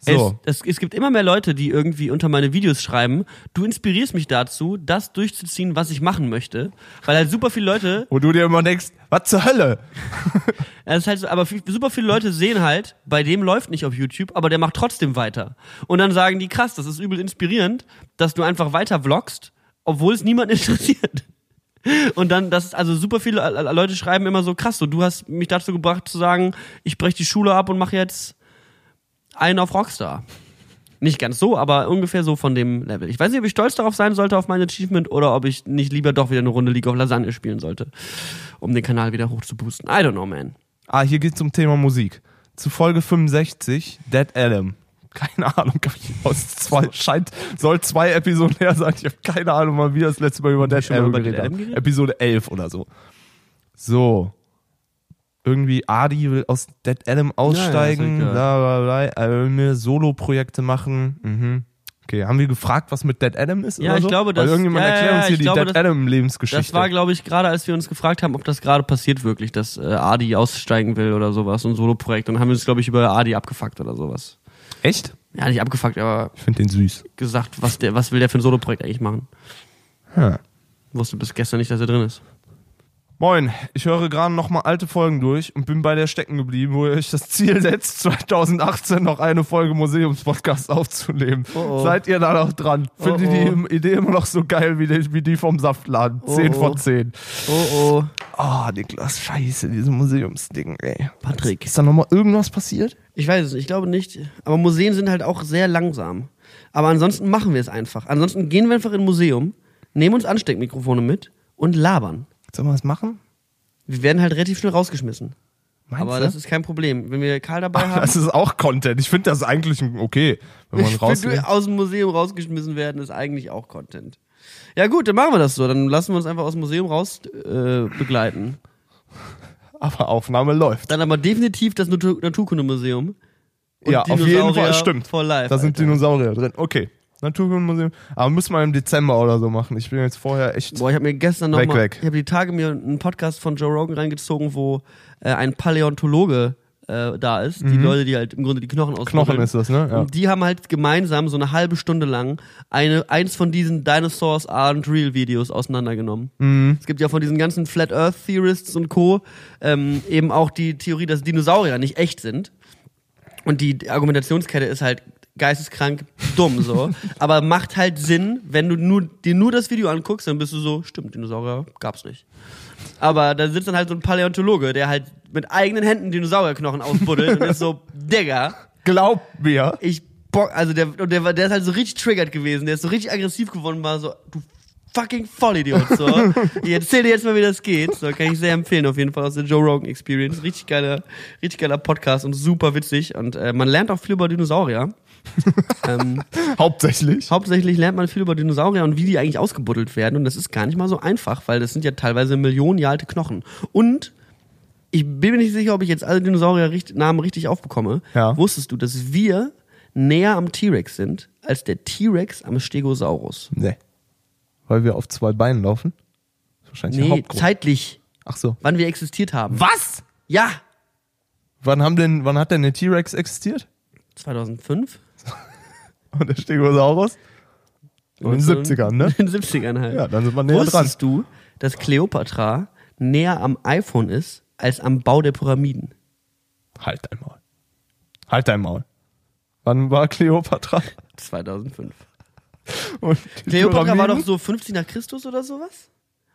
So. Es, es, es gibt immer mehr Leute, die irgendwie unter meine Videos schreiben, du inspirierst mich dazu, das durchzuziehen, was ich machen möchte. Weil halt super viele Leute, (laughs) Wo du dir immer denkst, was zur Hölle? es ist halt so, aber super viele Leute sehen halt, bei dem läuft nicht auf YouTube, aber der macht trotzdem weiter. Und dann sagen die, krass, das ist übel inspirierend, dass du einfach weiter vlogst, obwohl es niemand (laughs) interessiert. Und dann, das ist also super viele äh, Leute schreiben immer so, krass, so, du hast mich dazu gebracht zu sagen, ich breche die Schule ab und mache jetzt einen auf Rockstar. Nicht ganz so, aber ungefähr so von dem Level. Ich weiß nicht, ob ich stolz darauf sein sollte, auf mein Achievement, oder ob ich nicht lieber doch wieder eine Runde League of Lasagne spielen sollte, um den Kanal wieder hoch zu boosten. I don't know, man. Ah, hier geht's um Thema Musik. Zu Folge 65, Dead Adam. Keine Ahnung, aus zwei, (laughs) scheint, soll zwei Episoden her sein. Ich habe keine Ahnung mal, wie das letzte Mal über Dead Adam geredet haben. Episode 11 oder so. So. Irgendwie Adi will aus Dead Adam aussteigen, Ja, ja, bla bla bla, er will mir Solo-Projekte machen. Mhm. Okay, haben wir gefragt, was mit Dead Adam ist? Ja, oder ich so? glaube, Weil das- irgendjemand ja, erklärt uns hier ich die glaube, Dead das- Adam-Lebensgeschichte. Das war, glaube ich, gerade als wir uns gefragt haben, ob das gerade passiert wirklich, dass äh, Adi aussteigen will oder sowas, so ein Solo-Projekt. Dann haben wir uns, glaube ich, über Adi abgefuckt oder sowas. Echt? Ja, nicht abgefuckt, aber Ich finde den süß. gesagt, was, der, was will der für ein Solo-Projekt eigentlich machen. Hm. Wusste bis gestern nicht, dass er drin ist. Moin, ich höre gerade nochmal alte Folgen durch und bin bei der stecken geblieben, wo ihr euch das Ziel setzt, (laughs) 2018 noch eine Folge Museumspodcast aufzunehmen. Oh oh. Seid ihr da noch dran? Findet Oh ihr oh. die Idee immer noch so geil wie die, wie die vom Saftladen? Oh 10 oh. von 10. Oh oh. Ah, Niklas, scheiße, diese Museumsding, ey. Patrick. Ist da nochmal irgendwas passiert? Ich weiß es, nicht, ich glaube nicht. Aber Museen sind halt auch sehr langsam. Aber ansonsten machen wir es einfach. Ansonsten gehen wir einfach in ein Museum, nehmen uns Ansteckmikrofone mit und labern. Sollen wir das machen? Wir werden halt relativ schnell rausgeschmissen. Meinst aber du? das ist kein Problem. Wenn wir Karl dabei Ach, haben, das ist auch Content. Ich finde das eigentlich okay, wenn man (laughs) wir aus dem Museum rausgeschmissen werden, ist eigentlich auch Content. Ja gut, dann machen wir das so. Dann lassen wir uns einfach aus dem Museum raus äh, begleiten. Aber Aufnahme läuft. Dann aber definitiv das Natur Naturkundemuseum. Und ja, auf jeden Fall, stimmt. For life, da sind Alter. Dinosaurier drin. Okay. Naturkundemuseum. Aber müssen wir im Dezember oder so machen. Ich bin jetzt vorher echt. Boah, ich habe mir gestern noch Weg, mal, weg. ich habe die Tage mir einen Podcast von Joe Rogan reingezogen, wo äh, ein Paläontologe äh, da ist. Die Leute, die halt im Grunde die Knochen. Mhm. Knochen ist das, ne? Ja. Und die haben halt gemeinsam so eine halbe Stunde lang eine, eins von diesen Dinosaurs aren't real Videos auseinandergenommen. Mhm. Es gibt ja von diesen ganzen Flat Earth Theorists und Co. Ähm, eben auch die Theorie, dass Dinosaurier nicht echt sind. Und die Argumentationskette ist halt geisteskrank dumm so. Aber macht halt Sinn, wenn du nur, dir nur das Video anguckst, dann bist du so, stimmt, Dinosaurier gab's nicht. Aber da sitzt dann halt so ein Paläontologe, der halt mit eigenen Händen Dinosaurierknochen ausbuddelt und ist so, Digga, Glaub mir. ich bock, also der, und der, war- der ist halt so richtig triggert gewesen, der ist so richtig aggressiv geworden, war so, du fucking Vollidiot, so. ich erzähl dir jetzt mal, wie das geht. So, kann ich sehr empfehlen, auf jeden Fall aus der Joe Rogan Experience. Richtig geiler, richtig geiler Podcast und super witzig und äh, man lernt auch viel über Dinosaurier. (laughs) ähm, Hauptsächlich. hauptsächlich lernt man viel über Dinosaurier und wie die eigentlich ausgebuddelt werden. Und das ist gar nicht mal so einfach, weil das sind ja teilweise Millionen Jahre alte Knochen. Und ich bin mir nicht sicher, ob ich jetzt alle Dinosaurier-Namen richtig aufbekomme. Ja. Wusstest du, dass wir näher am T-Rex sind als der T-Rex am Stegosaurus? Nee. Weil wir auf zwei Beinen laufen? Das wahrscheinlich Nee, zeitlich, Ach so. wann wir existiert haben. Was? Ja! Wann haben denn, wann hat denn der T-Rex existiert? 2005? (laughs) Und der Stegosaurus? In den 70ern, ne? (laughs) In den 70ern halt. Ja, dann sind wir näher dran. Wusstest du, dass Kleopatra näher am iPhone ist als am Bau der Pyramiden? Halt dein Maul. Halt dein Maul. Wann war Kleopatra? (laughs) 2005. Und die Kleopatra war doch so 50 nach Christus oder sowas?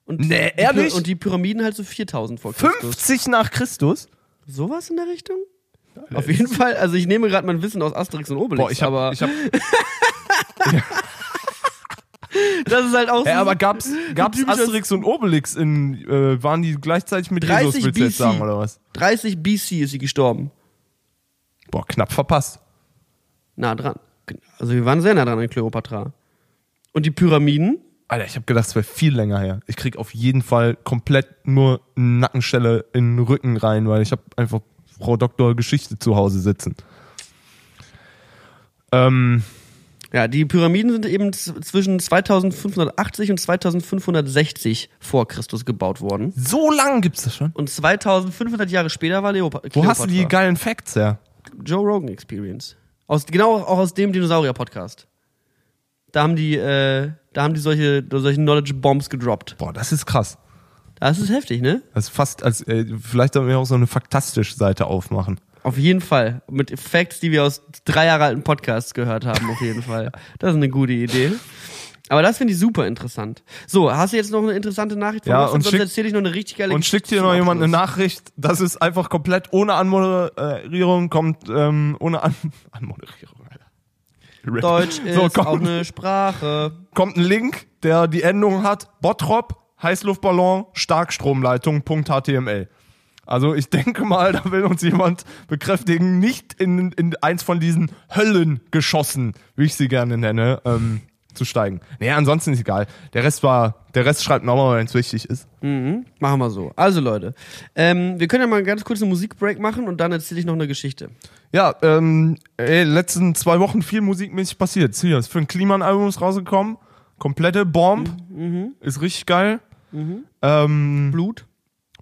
Und Nee, die, ehrlich? Und die Pyramiden halt so 4000 vor Christus. 50 nach Christus? Sowas in der Richtung? Auf jeden Fall, also ich nehme gerade mein Wissen aus Asterix und Obelix, Boah, ich hab, aber ich hab, (laughs) das ist halt auch Ey, so aber gab's, gab's Asterix und Obelix in, äh, waren die gleichzeitig mit 30 Jesus, willst du jetzt BC. sagen, oder was? 30 BC ist sie gestorben. Boah, knapp verpasst. Nah dran. Also wir waren sehr nah dran an Kleopatra. Und die Pyramiden? Alter, ich habe gedacht, es wäre viel länger her. Ich krieg auf jeden Fall komplett nur Nackenstelle in den Rücken rein, weil ich habe einfach Frau Doktor Geschichte zu Hause sitzen. Ähm, Ja, die Pyramiden sind eben zwischen 2580 und 2560 vor Christus gebaut worden. so lang gibt's das schon. Und 2500 Jahre später war Leopa Wo Kleopatra. hast du die geilen Facts her? Joe Rogan Experience. Aus, genau auch aus dem Dinosaurier-Podcast. Da haben die, äh, da haben die solche, solche Knowledge Bombs gedroppt. Boah, das ist krass. Das ist heftig, ne? Das ist fast als, äh, vielleicht sollten wir auch so eine faktastische Seite aufmachen. Auf jeden Fall. Mit Facts, die wir aus drei Jahre alten Podcasts gehört haben, auf jeden Fall. Das ist eine gute Idee. Aber das finde ich super interessant. So, hast du jetzt noch eine interessante Nachricht von Ja, uns? und sonst erzähle ich noch eine richtig geile Und schickt dir noch jemand eine. Nachricht, das ist einfach komplett ohne Anmoderierung, kommt ähm, ohne An (laughs) Anmoderierung, Alter. Deutsch ist so, auch kommt, eine Sprache. kommt ein Link, der die Endung hat, Bottrop, Heißluftballon, Starkstromleitung.html. Also ich denke mal, da will uns jemand bekräftigen, nicht in, in eins von diesen Höllengeschossen, wie ich sie gerne nenne, ähm, zu steigen. Nee, ansonsten ist egal. Der Rest war, der Rest schreibt nochmal, wenn es wichtig ist. Mhm, machen wir so. Also Leute, ähm, wir können ja mal ganz kurz einen Musikbreak machen und dann erzähle ich noch eine Geschichte. Ja, ähm, ey, letzten zwei Wochen viel musikmäßig passiert. Hier ist für ein Kliman-Album ist rausgekommen. Komplette Bomb. Ist richtig geil. Ähm, Blut,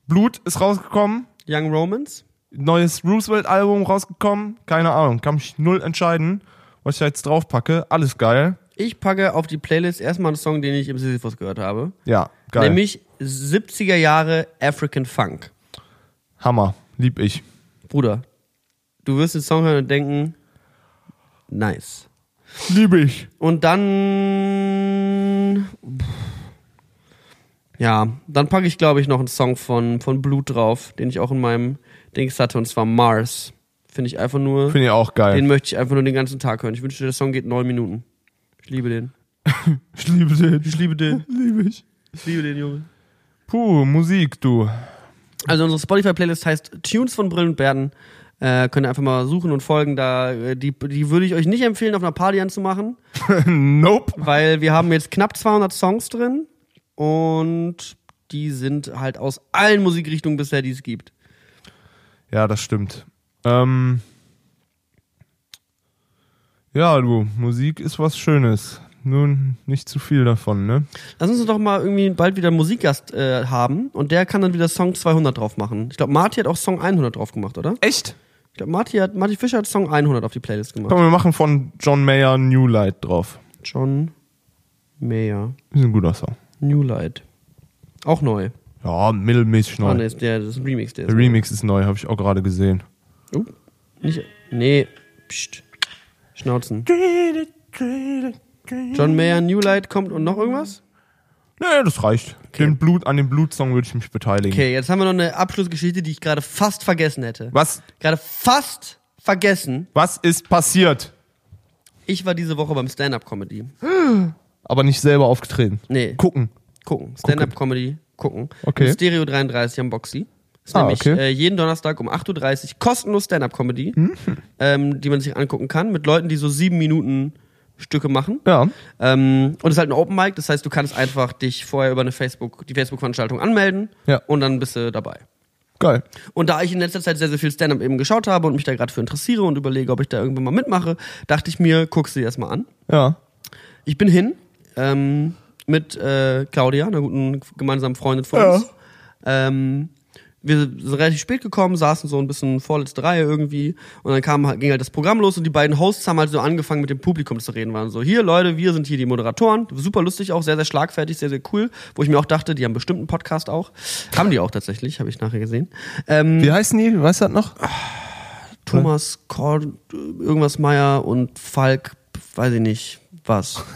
Blut ist rausgekommen. Young Romans. Neues Roosevelt-Album rausgekommen. Keine Ahnung, kann mich null entscheiden, was ich da jetzt draufpacke. Alles geil. Ich packe auf die Playlist erstmal einen Song, den ich im Sisyphus gehört habe. Ja, geil. Nämlich 70er Jahre African Funk. Hammer. Lieb ich. Bruder, du wirst den Song hören und denken, nice. Lieb ich. Und dann. Ja, dann packe ich, glaube ich, noch einen Song von, von Blut drauf, den ich auch in meinem Dings hatte, und zwar Mars. Finde ich einfach nur. Finde ich auch geil. Den möchte ich einfach nur den ganzen Tag hören. Ich wünschte, der Song geht neun Minuten. Ich liebe den. (laughs) ich liebe den. Ich liebe den. (laughs) Liebe ich. Ich liebe den, Junge. Puh, Musik, du. Also unsere Spotify-Playlist heißt Tunes von Brillen und Bärten. Äh, könnt ihr einfach mal suchen und folgen. Da, äh, die, die würde ich euch nicht empfehlen, auf einer Party anzumachen. (laughs) nope. weil wir haben jetzt knapp 200 Songs drin und die sind halt aus allen Musikrichtungen bisher, die es gibt. Ja, das stimmt. Ähm, ja, du, Musik ist was Schönes. Nun nicht zu viel davon, ne? Lass uns doch mal irgendwie bald wieder einen Musikgast äh, haben und der kann dann wieder Song 200 drauf machen. Ich glaube, Marty hat auch Song 100 drauf gemacht, oder? Echt? glaub, Marty, hat, Marty Fischer hat Song 100 auf die Playlist gemacht. Komm, wir machen von John Mayer New Light drauf. John Mayer. Ist ein guter Song. New Light. Auch neu. Ja, mittelmäßig Ah, neu. nee, ist der, das ist ein Remix, der ist Der Remix ist neu, habe ich auch gerade gesehen. Oh, nicht, nee, pst. Schnauzen. John Mayer, New Light kommt und noch irgendwas? Nee, das reicht. Den Blut, an dem Blutsong würde ich mich beteiligen. Okay, jetzt haben wir noch eine Abschlussgeschichte, die ich gerade fast vergessen hätte. Was, Gerade fast vergessen. was ist passiert? Ich war diese Woche beim Stand-Up-Comedy. (gasps) Aber nicht selber aufgetreten. Nee, Gucken. gucken. Stand-Up-Comedy, gucken. Okay. In Stereo 33 am Boxy. Ist Ah, nämlich okay. äh, jeden Donnerstag um 8.30 Uhr kostenlos Stand-Up-Comedy, Mhm. ähm, die man sich angucken kann, mit Leuten, die so sieben Minuten Stücke machen. Ja. Ähm, und es ist halt ein Open Mic, das heißt, du kannst einfach dich vorher über eine Facebook, die Facebook-Veranstaltung anmelden Ja. und dann bist du dabei. Geil. Und da ich in letzter Zeit sehr, sehr viel Stand-up eben geschaut habe und mich da gerade für interessiere und überlege, ob ich da irgendwann mal mitmache, dachte ich mir, guckst du dir das mal an. Ja. Ich bin hin ähm, mit äh, Claudia, einer guten gemeinsamen Freundin von Ja. uns. Ähm, wir sind relativ spät gekommen, saßen so ein bisschen vorletzte Reihe irgendwie und dann kam, halt- ging halt das Programm los und die beiden Hosts haben halt so angefangen mit dem Publikum zu reden, waren so, hier Leute, wir sind hier die Moderatoren, super lustig auch, sehr, sehr schlagfertig, sehr, sehr cool, wo ich mir auch dachte, die haben bestimmt einen Podcast auch. Haben die auch tatsächlich, habe ich nachher gesehen. Ähm, Wie heißen die? Weißt du das noch? Thomas Kord, irgendwas Meier und Falk, weiß ich nicht, was. (laughs)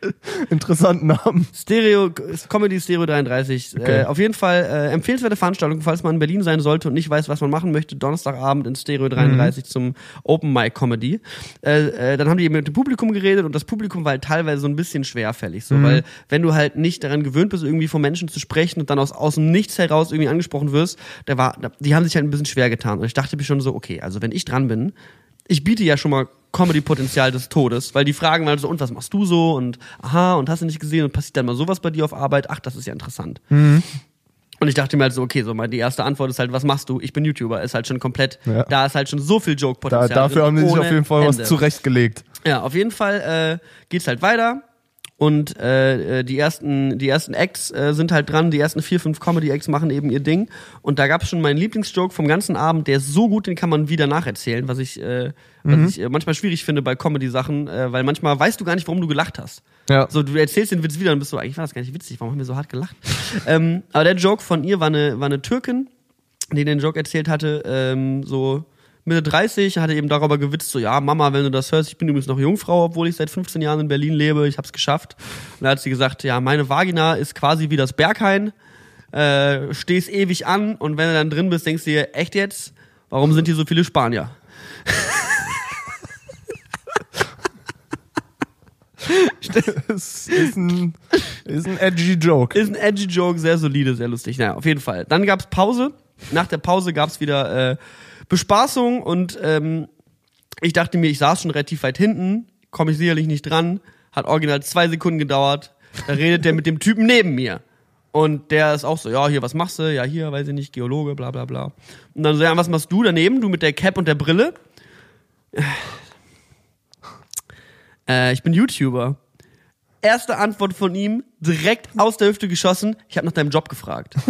(laughs) Interessanten Namen. Stereo, Comedy Stereo 33. Okay. Äh, auf jeden Fall äh, empfehlenswerte Veranstaltung, falls man in Berlin sein sollte und nicht weiß, was man machen möchte. Donnerstagabend in Stereo 33 zum Open Mic Comedy. Äh, äh, dann haben die eben mit dem Publikum geredet und das Publikum war halt teilweise so ein bisschen schwerfällig. So, Weil wenn du halt nicht daran gewöhnt bist, irgendwie vor Menschen zu sprechen und dann aus, aus dem Nichts heraus irgendwie angesprochen wirst, da war, die haben sich halt ein bisschen schwer getan. Und ich dachte mir schon so, okay, also wenn ich dran bin, ich biete ja schon mal Comedy-Potenzial des Todes, weil die fragen mal so, und was machst du so? Und aha, und hast du nicht gesehen? Und passiert dann mal sowas bei dir auf Arbeit? Ach, das ist ja interessant. Und ich dachte mir halt so, okay, so mal die erste Antwort ist halt, was machst du? Ich bin YouTuber, ist halt schon komplett, Ja. da ist halt schon so viel Da, Joke-Potenzial. dafür drin, haben die sich auf jeden Fall Ende. was zurechtgelegt. Ja, auf jeden Fall äh, geht's halt weiter. Und äh, äh, die ersten, die ersten Acts äh, sind halt dran, die ersten vier, fünf Comedy-Acts machen eben ihr Ding. Und da gab's schon meinen Lieblingsjoke vom ganzen Abend, der ist so gut, den kann man wieder nacherzählen, was ich, äh, was ich äh, manchmal schwierig finde bei Comedy-Sachen, äh, weil manchmal weißt du gar nicht, warum du gelacht hast. Ja. So, du erzählst den Witz wieder und bist so, eigentlich war das gar nicht witzig, warum haben wir so hart gelacht? (laughs) ähm, aber der Joke von ihr war eine, war eine Türkin, die den Joke erzählt hatte, ähm, so Mitte 30, hatte eben darüber gewitzt, so, ja, Mama, wenn du das hörst, ich bin übrigens noch Jungfrau, obwohl ich seit 15 Jahren in Berlin lebe, ich hab's geschafft. Und da hat sie gesagt, ja, meine Vagina ist quasi wie das Berghain, äh, stehst ewig an und wenn du dann drin bist, denkst du dir, echt jetzt? Warum sind hier so viele Spanier? (laughs) Das ist ein, ist ein edgy Joke. Ist ein edgy Joke, sehr solide, sehr lustig. Naja, auf jeden Fall. Dann gab's Pause. Nach der Pause gab's wieder äh, Bespaßung und ähm, ich dachte mir, ich saß schon relativ weit hinten, komme ich sicherlich nicht dran. Hat original zwei Sekunden gedauert. Da redet der mit dem Typen neben mir. Und der ist auch so, ja, hier, was machst du? Ja, hier, weiß ich nicht, Geologe, bla bla bla. Und dann so, ja, was machst du daneben? Du mit der Cap und der Brille? Äh, ich bin YouTuber. Erste Antwort von ihm, direkt aus der Hüfte geschossen. Ich habe nach deinem Job gefragt. (laughs)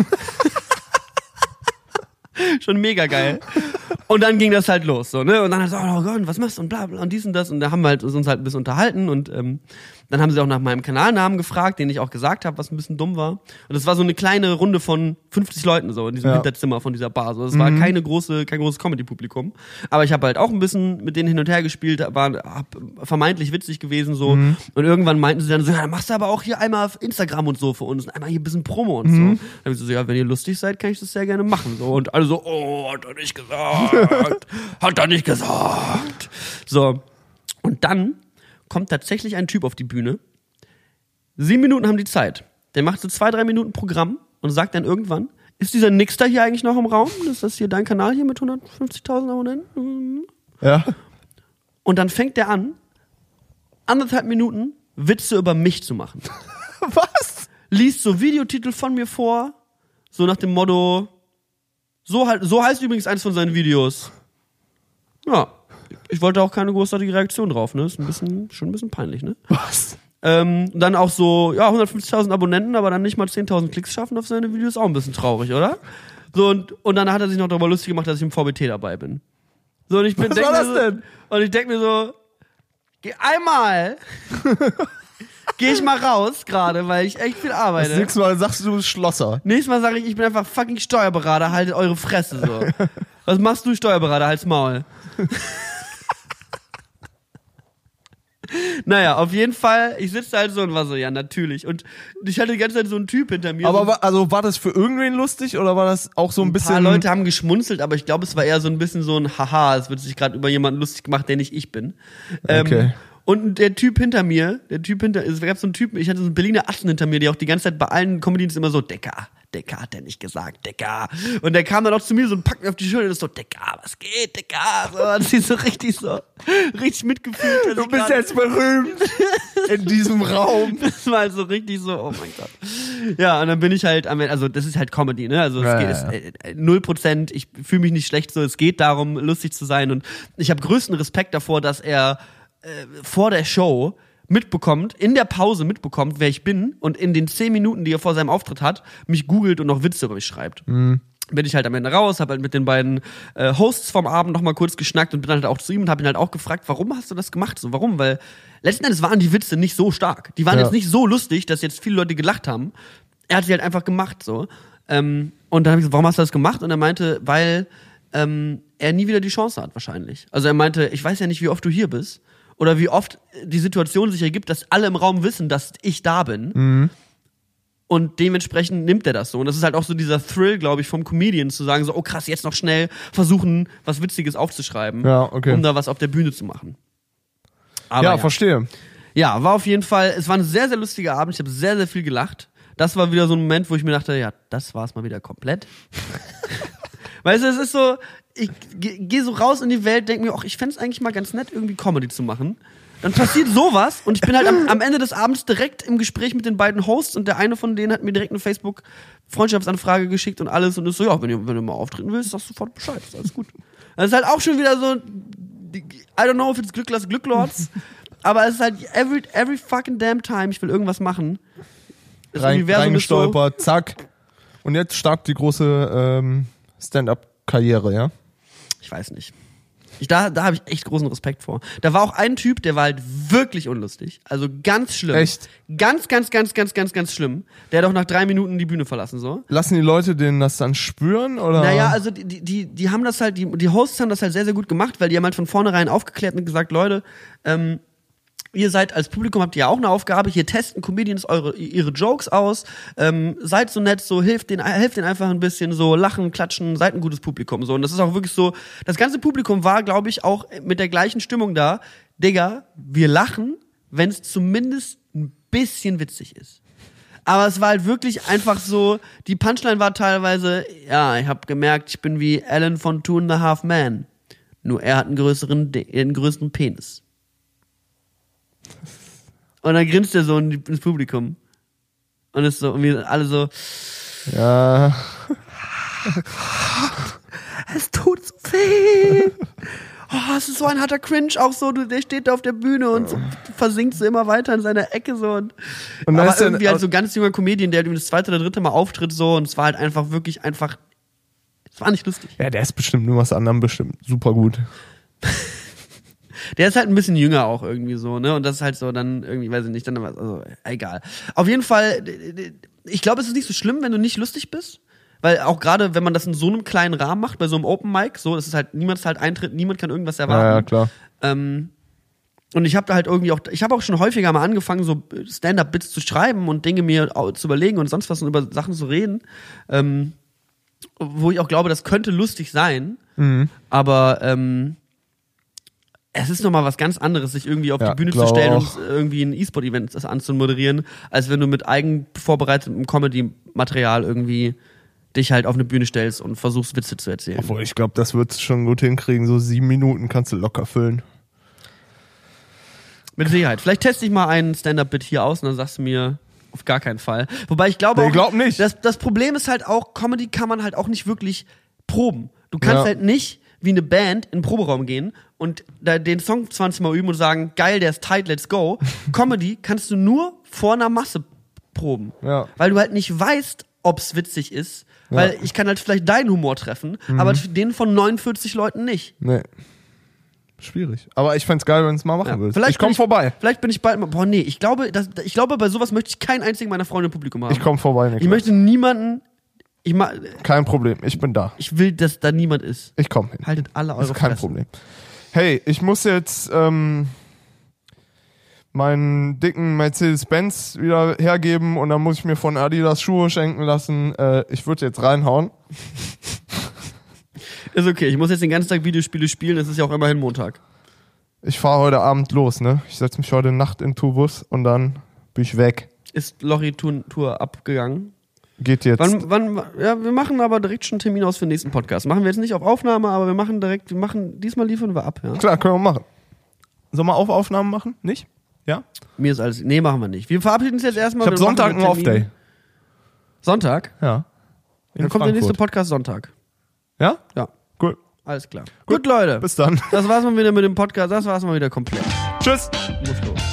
(laughs) Schon mega geil. Und dann ging das halt los, so, ne? Und dann hat so, oh Gott, was machst du? Und bla, bla, und dies und das. Und da haben wir halt uns halt ein bisschen unterhalten und ähm, dann haben sie auch nach meinem Kanalnamen gefragt, den ich auch gesagt habe, was ein bisschen dumm war. Und das war so eine kleine Runde von 50 Leuten so in diesem Ja. Hinterzimmer von dieser Bar. So, das war keine große, kein großes Comedy-Publikum. Aber ich habe halt auch ein bisschen mit denen hin und her gespielt, war hab vermeintlich witzig gewesen so. Und irgendwann meinten sie dann so, ja, dann machst du aber auch hier einmal auf Instagram und so für uns, und einmal hier ein bisschen Promo und so. Dann hab ich so, ja, wenn ihr lustig seid, kann ich das sehr gerne machen. So und alle so, oh, hat er nicht gesagt, (laughs) hat er nicht gesagt. So und dann kommt tatsächlich ein Typ auf die Bühne. Sieben Minuten haben die Zeit. Der macht so zwei, drei Minuten Programm und sagt dann irgendwann, ist dieser Nixter hier eigentlich noch im Raum? Ist das hier dein Kanal hier mit 150.000 Abonnenten? Ja. Und dann fängt der an, anderthalb Minuten Witze über mich zu machen. (laughs) Was? Liest so Videotitel von mir vor, so nach dem Motto, so, halt, so heißt übrigens eines von seinen Videos. Ja, ich wollte auch keine großartige Reaktion drauf, ne? Ist ein bisschen, schon ein bisschen peinlich, ne? Was? Ähm, dann auch so, ja, 150.000 Abonnenten, aber dann nicht mal 10.000 Klicks schaffen auf seine Videos, auch ein bisschen traurig, oder? So, und, und dann hat er sich noch darüber lustig gemacht, dass ich im VBT dabei bin. So, und ich bin Was war das so, denn? Und ich denke mir so, geh einmal. (laughs) geh ich mal raus gerade, weil ich echt viel Das arbeite. nächste Mal sagst du Schlosser. Nächstes Mal sage ich, ich bin einfach fucking Steuerberater, haltet eure Fresse so. (laughs) Was machst du, Steuerberater? Halt's Maul. Naja, auf jeden Fall, ich sitze halt so und war so, ja, natürlich. Und ich hatte die ganze Zeit so einen Typ hinter mir. Aber so, war, also war das für irgendwen lustig oder war das auch so ein ein bisschen. paar Leute haben geschmunzelt, aber ich glaube, es war eher so ein bisschen so ein Haha, es wird sich gerade über jemanden lustig gemacht, der nicht ich bin. Ähm, Okay. Und der Typ hinter mir, der Typ hinter, es gab so einen Typen, ich hatte so einen Berliner Assen hinter mir, der auch die ganze Zeit bei allen Comedians immer so, Decker, Decker hat er nicht gesagt, Decker. Und der kam dann auch zu mir so und packt mir auf die Schulter und ist so, Decker, was geht, Decker? So, und sie so richtig so, richtig mitgefühlt. du bist jetzt berühmt in diesem Raum. (laughs) das war halt so richtig so, oh mein Gott. Ja, und dann bin ich halt am Ende, also das ist halt Comedy, ne? Also es Ja, geht es, äh, null Prozent, ich fühle mich nicht schlecht so, es geht darum, lustig zu sein und ich habe größten Respekt davor, dass er äh, vor der Show mitbekommt, in der Pause mitbekommt, wer ich bin und in den zehn Minuten, die er vor seinem Auftritt hat, mich googelt und noch Witze über mich schreibt. Bin ich halt am Ende raus, habe halt mit den beiden äh, Hosts vom Abend noch mal kurz geschnackt und bin halt auch zu ihm und habe ihn halt auch gefragt, warum hast du das gemacht? So, warum? Weil letzten Endes waren die Witze nicht so stark. Die waren Ja. jetzt nicht so lustig, dass jetzt viele Leute gelacht haben. Er hat sie halt einfach gemacht so. Ähm, und dann habe ich gesagt, warum hast du das gemacht? Und er meinte, weil ähm, er nie wieder die Chance hat wahrscheinlich. Also er meinte, ich weiß ja nicht, wie oft du hier bist oder wie oft die Situation sich ergibt, dass alle im Raum wissen, dass ich da bin. Und dementsprechend nimmt er das so. Und das ist halt auch so dieser Thrill, glaube ich, vom Comedian zu sagen, so, oh krass, jetzt noch schnell versuchen, was Witziges aufzuschreiben, Ja, okay. um da was auf der Bühne zu machen. Aber ja, ja, verstehe. ja, war auf jeden Fall, es war ein sehr, sehr lustiger Abend. Ich habe sehr, sehr viel gelacht. Das war wieder so ein Moment, wo ich mir dachte, ja, das war's mal wieder komplett. (laughs) weißt du, es ist so, ich gehe geh so raus in die Welt, denke mir, ach, ich fänd's eigentlich mal ganz nett, irgendwie Comedy zu machen. Dann passiert sowas und ich bin halt am, am Ende des Abends direkt im Gespräch mit den beiden Hosts und der eine von denen hat mir direkt eine Facebook-Freundschaftsanfrage geschickt und alles und ist so, ja, wenn du, wenn du mal auftreten willst, sagst du sofort Bescheid, ist alles gut. Das ist halt auch schon wieder so, I don't know if it's Glücklers Glücklords, aber es ist halt every, every fucking damn time, ich will irgendwas machen. Das Rein, Universum ist so, reingestolpert, zack. Und jetzt startet die große ähm, Stand-up-Karriere, ja? Ich weiß nicht. Ich, da da habe ich echt großen Respekt vor. Da war auch ein Typ, der war halt wirklich unlustig. Also ganz schlimm. Echt? Ganz, ganz, ganz, ganz, ganz, ganz schlimm. Der hat auch nach drei Minuten die Bühne verlassen, so. Lassen die Leute denen das dann spüren? Oder? Naja, also die, die- die, die haben das halt, die, die Hosts haben das halt sehr, sehr gut gemacht, weil die haben halt von vornherein aufgeklärt und gesagt, Leute, ähm, ihr seid als Publikum habt ihr ja auch eine Aufgabe, hier testen Comedians eure, ihre Jokes aus, ähm, seid so nett, so hilft den, helft denen einfach ein bisschen, so lachen, klatschen, seid ein gutes Publikum, so. Und das ist auch wirklich so, das ganze Publikum war, glaube ich, auch mit der gleichen Stimmung da. Digga, wir lachen, wenn es zumindest ein bisschen witzig ist. Aber es war halt wirklich einfach so, die Punchline war teilweise, ja, ich habe gemerkt, ich bin wie Alan von Two and a Half Man. Nur er hat einen größeren, De- einen größeren Penis. Und dann grinst er so ins Publikum. Und ist so, und wir alle so, Ja. (laughs) es tut so weh. Oh, es ist so ein harter Cringe, auch so, du, der steht da auf der Bühne und so, versinkt so immer weiter in seiner Ecke so und, Und aber irgendwie halt so ganz junger Comedian, der das zweite oder dritte Mal auftritt so und es war halt einfach wirklich einfach, es war nicht lustig. Ja, der ist bestimmt nur was anderem bestimmt. Super gut. (laughs) Der ist halt ein bisschen jünger auch irgendwie so, ne? Und das ist halt so dann irgendwie, weiß ich nicht, dann also egal. Auf jeden Fall, ich glaube, es ist nicht so schlimm, wenn du nicht lustig bist. Weil auch gerade, wenn man das in so einem kleinen Rahmen macht, bei so einem Open Mic, so, das ist halt, niemand ist halt Eintritt, niemand kann irgendwas erwarten. Ja, ja, klar. Ähm, und ich habe da halt irgendwie auch, ich habe auch schon häufiger mal angefangen, so Stand-up-Bits zu schreiben und Dinge mir zu überlegen und sonst was und über Sachen zu reden, ähm, wo ich auch glaube, das könnte lustig sein, Mhm. aber ähm, es ist nochmal was ganz anderes, sich irgendwie auf Ja, die Bühne zu stellen auch. und irgendwie ein E-Sport-Event anzumoderieren, als wenn du mit eigen vorbereitetem Comedy-Material irgendwie dich halt auf eine Bühne stellst und versuchst, Witze zu erzählen. Obwohl, ich glaube, das wird's schon gut hinkriegen. So sieben Minuten kannst du locker füllen. Mit Sicherheit. Vielleicht teste ich mal einen Stand-Up-Bit hier aus und dann sagst du mir, auf gar keinen Fall. Wobei ich glaube Nee, auch, glaub nicht. Das, das Problem ist halt auch, Comedy kann man halt auch nicht wirklich proben. Du kannst Ja. halt nicht wie eine Band in den Proberaum gehen und da den Song 20 Mal üben und sagen, geil, der ist tight, let's go. (laughs) Comedy kannst du nur vor einer Masse proben. Ja. Weil du halt nicht weißt, ob's witzig ist. Weil ich kann halt vielleicht deinen Humor treffen, Mhm. aber den von 49 Leuten nicht. Nee. Schwierig. Aber ich fänd's geil, wenn es mal machen Ja, willst. vielleicht ich komm ich- vorbei. Vielleicht bin ich bald mal. Boah, nee, ich glaube, das, ich glaube, bei sowas möchte ich keinen einzigen meiner Freunde im Publikum haben. Ich komm vorbei, Niklas. Ich möchte niemanden. Ich, ma, Kein Problem, ich bin da. ich will, dass da niemand ist. Ich komm hin. Haltet alle eure Das ist kein Fresse. Problem. Hey, ich muss jetzt ähm, meinen dicken Mercedes-Benz wieder hergeben und dann muss ich mir von Adidas Schuhe schenken lassen. Äh, ich würde jetzt reinhauen. (laughs) Ist okay, ich muss jetzt den ganzen Tag Videospiele spielen, es ist ja auch immerhin Montag. Ich fahre heute Abend los, ne? Ich setze mich heute Nacht in den Tourbus und dann bin ich weg. Ist Tour, Tour abgegangen? Geht jetzt. Wann, wann, ja, wir machen aber direkt schon einen Termin aus für den nächsten Podcast. Machen wir jetzt nicht auf Aufnahme, aber wir machen direkt, wir machen, diesmal liefern wir ab, ja. Klar, können wir machen. Sollen wir auf Aufnahmen machen? Nicht? Ja? Mir ist alles, nee, machen wir nicht. Wir verabschieden uns jetzt erstmal. Ich habe machen Sonntag einen. Off-Day. Sonntag? Ja. In Dann kommt der nächste Frankfurt. Podcast Sonntag. Ja? Ja, Cool. alles klar. Gut, Leute. Bis dann. Das war's mal wieder mit dem Podcast. Das war's mal wieder komplett. Tschüss. Muss los.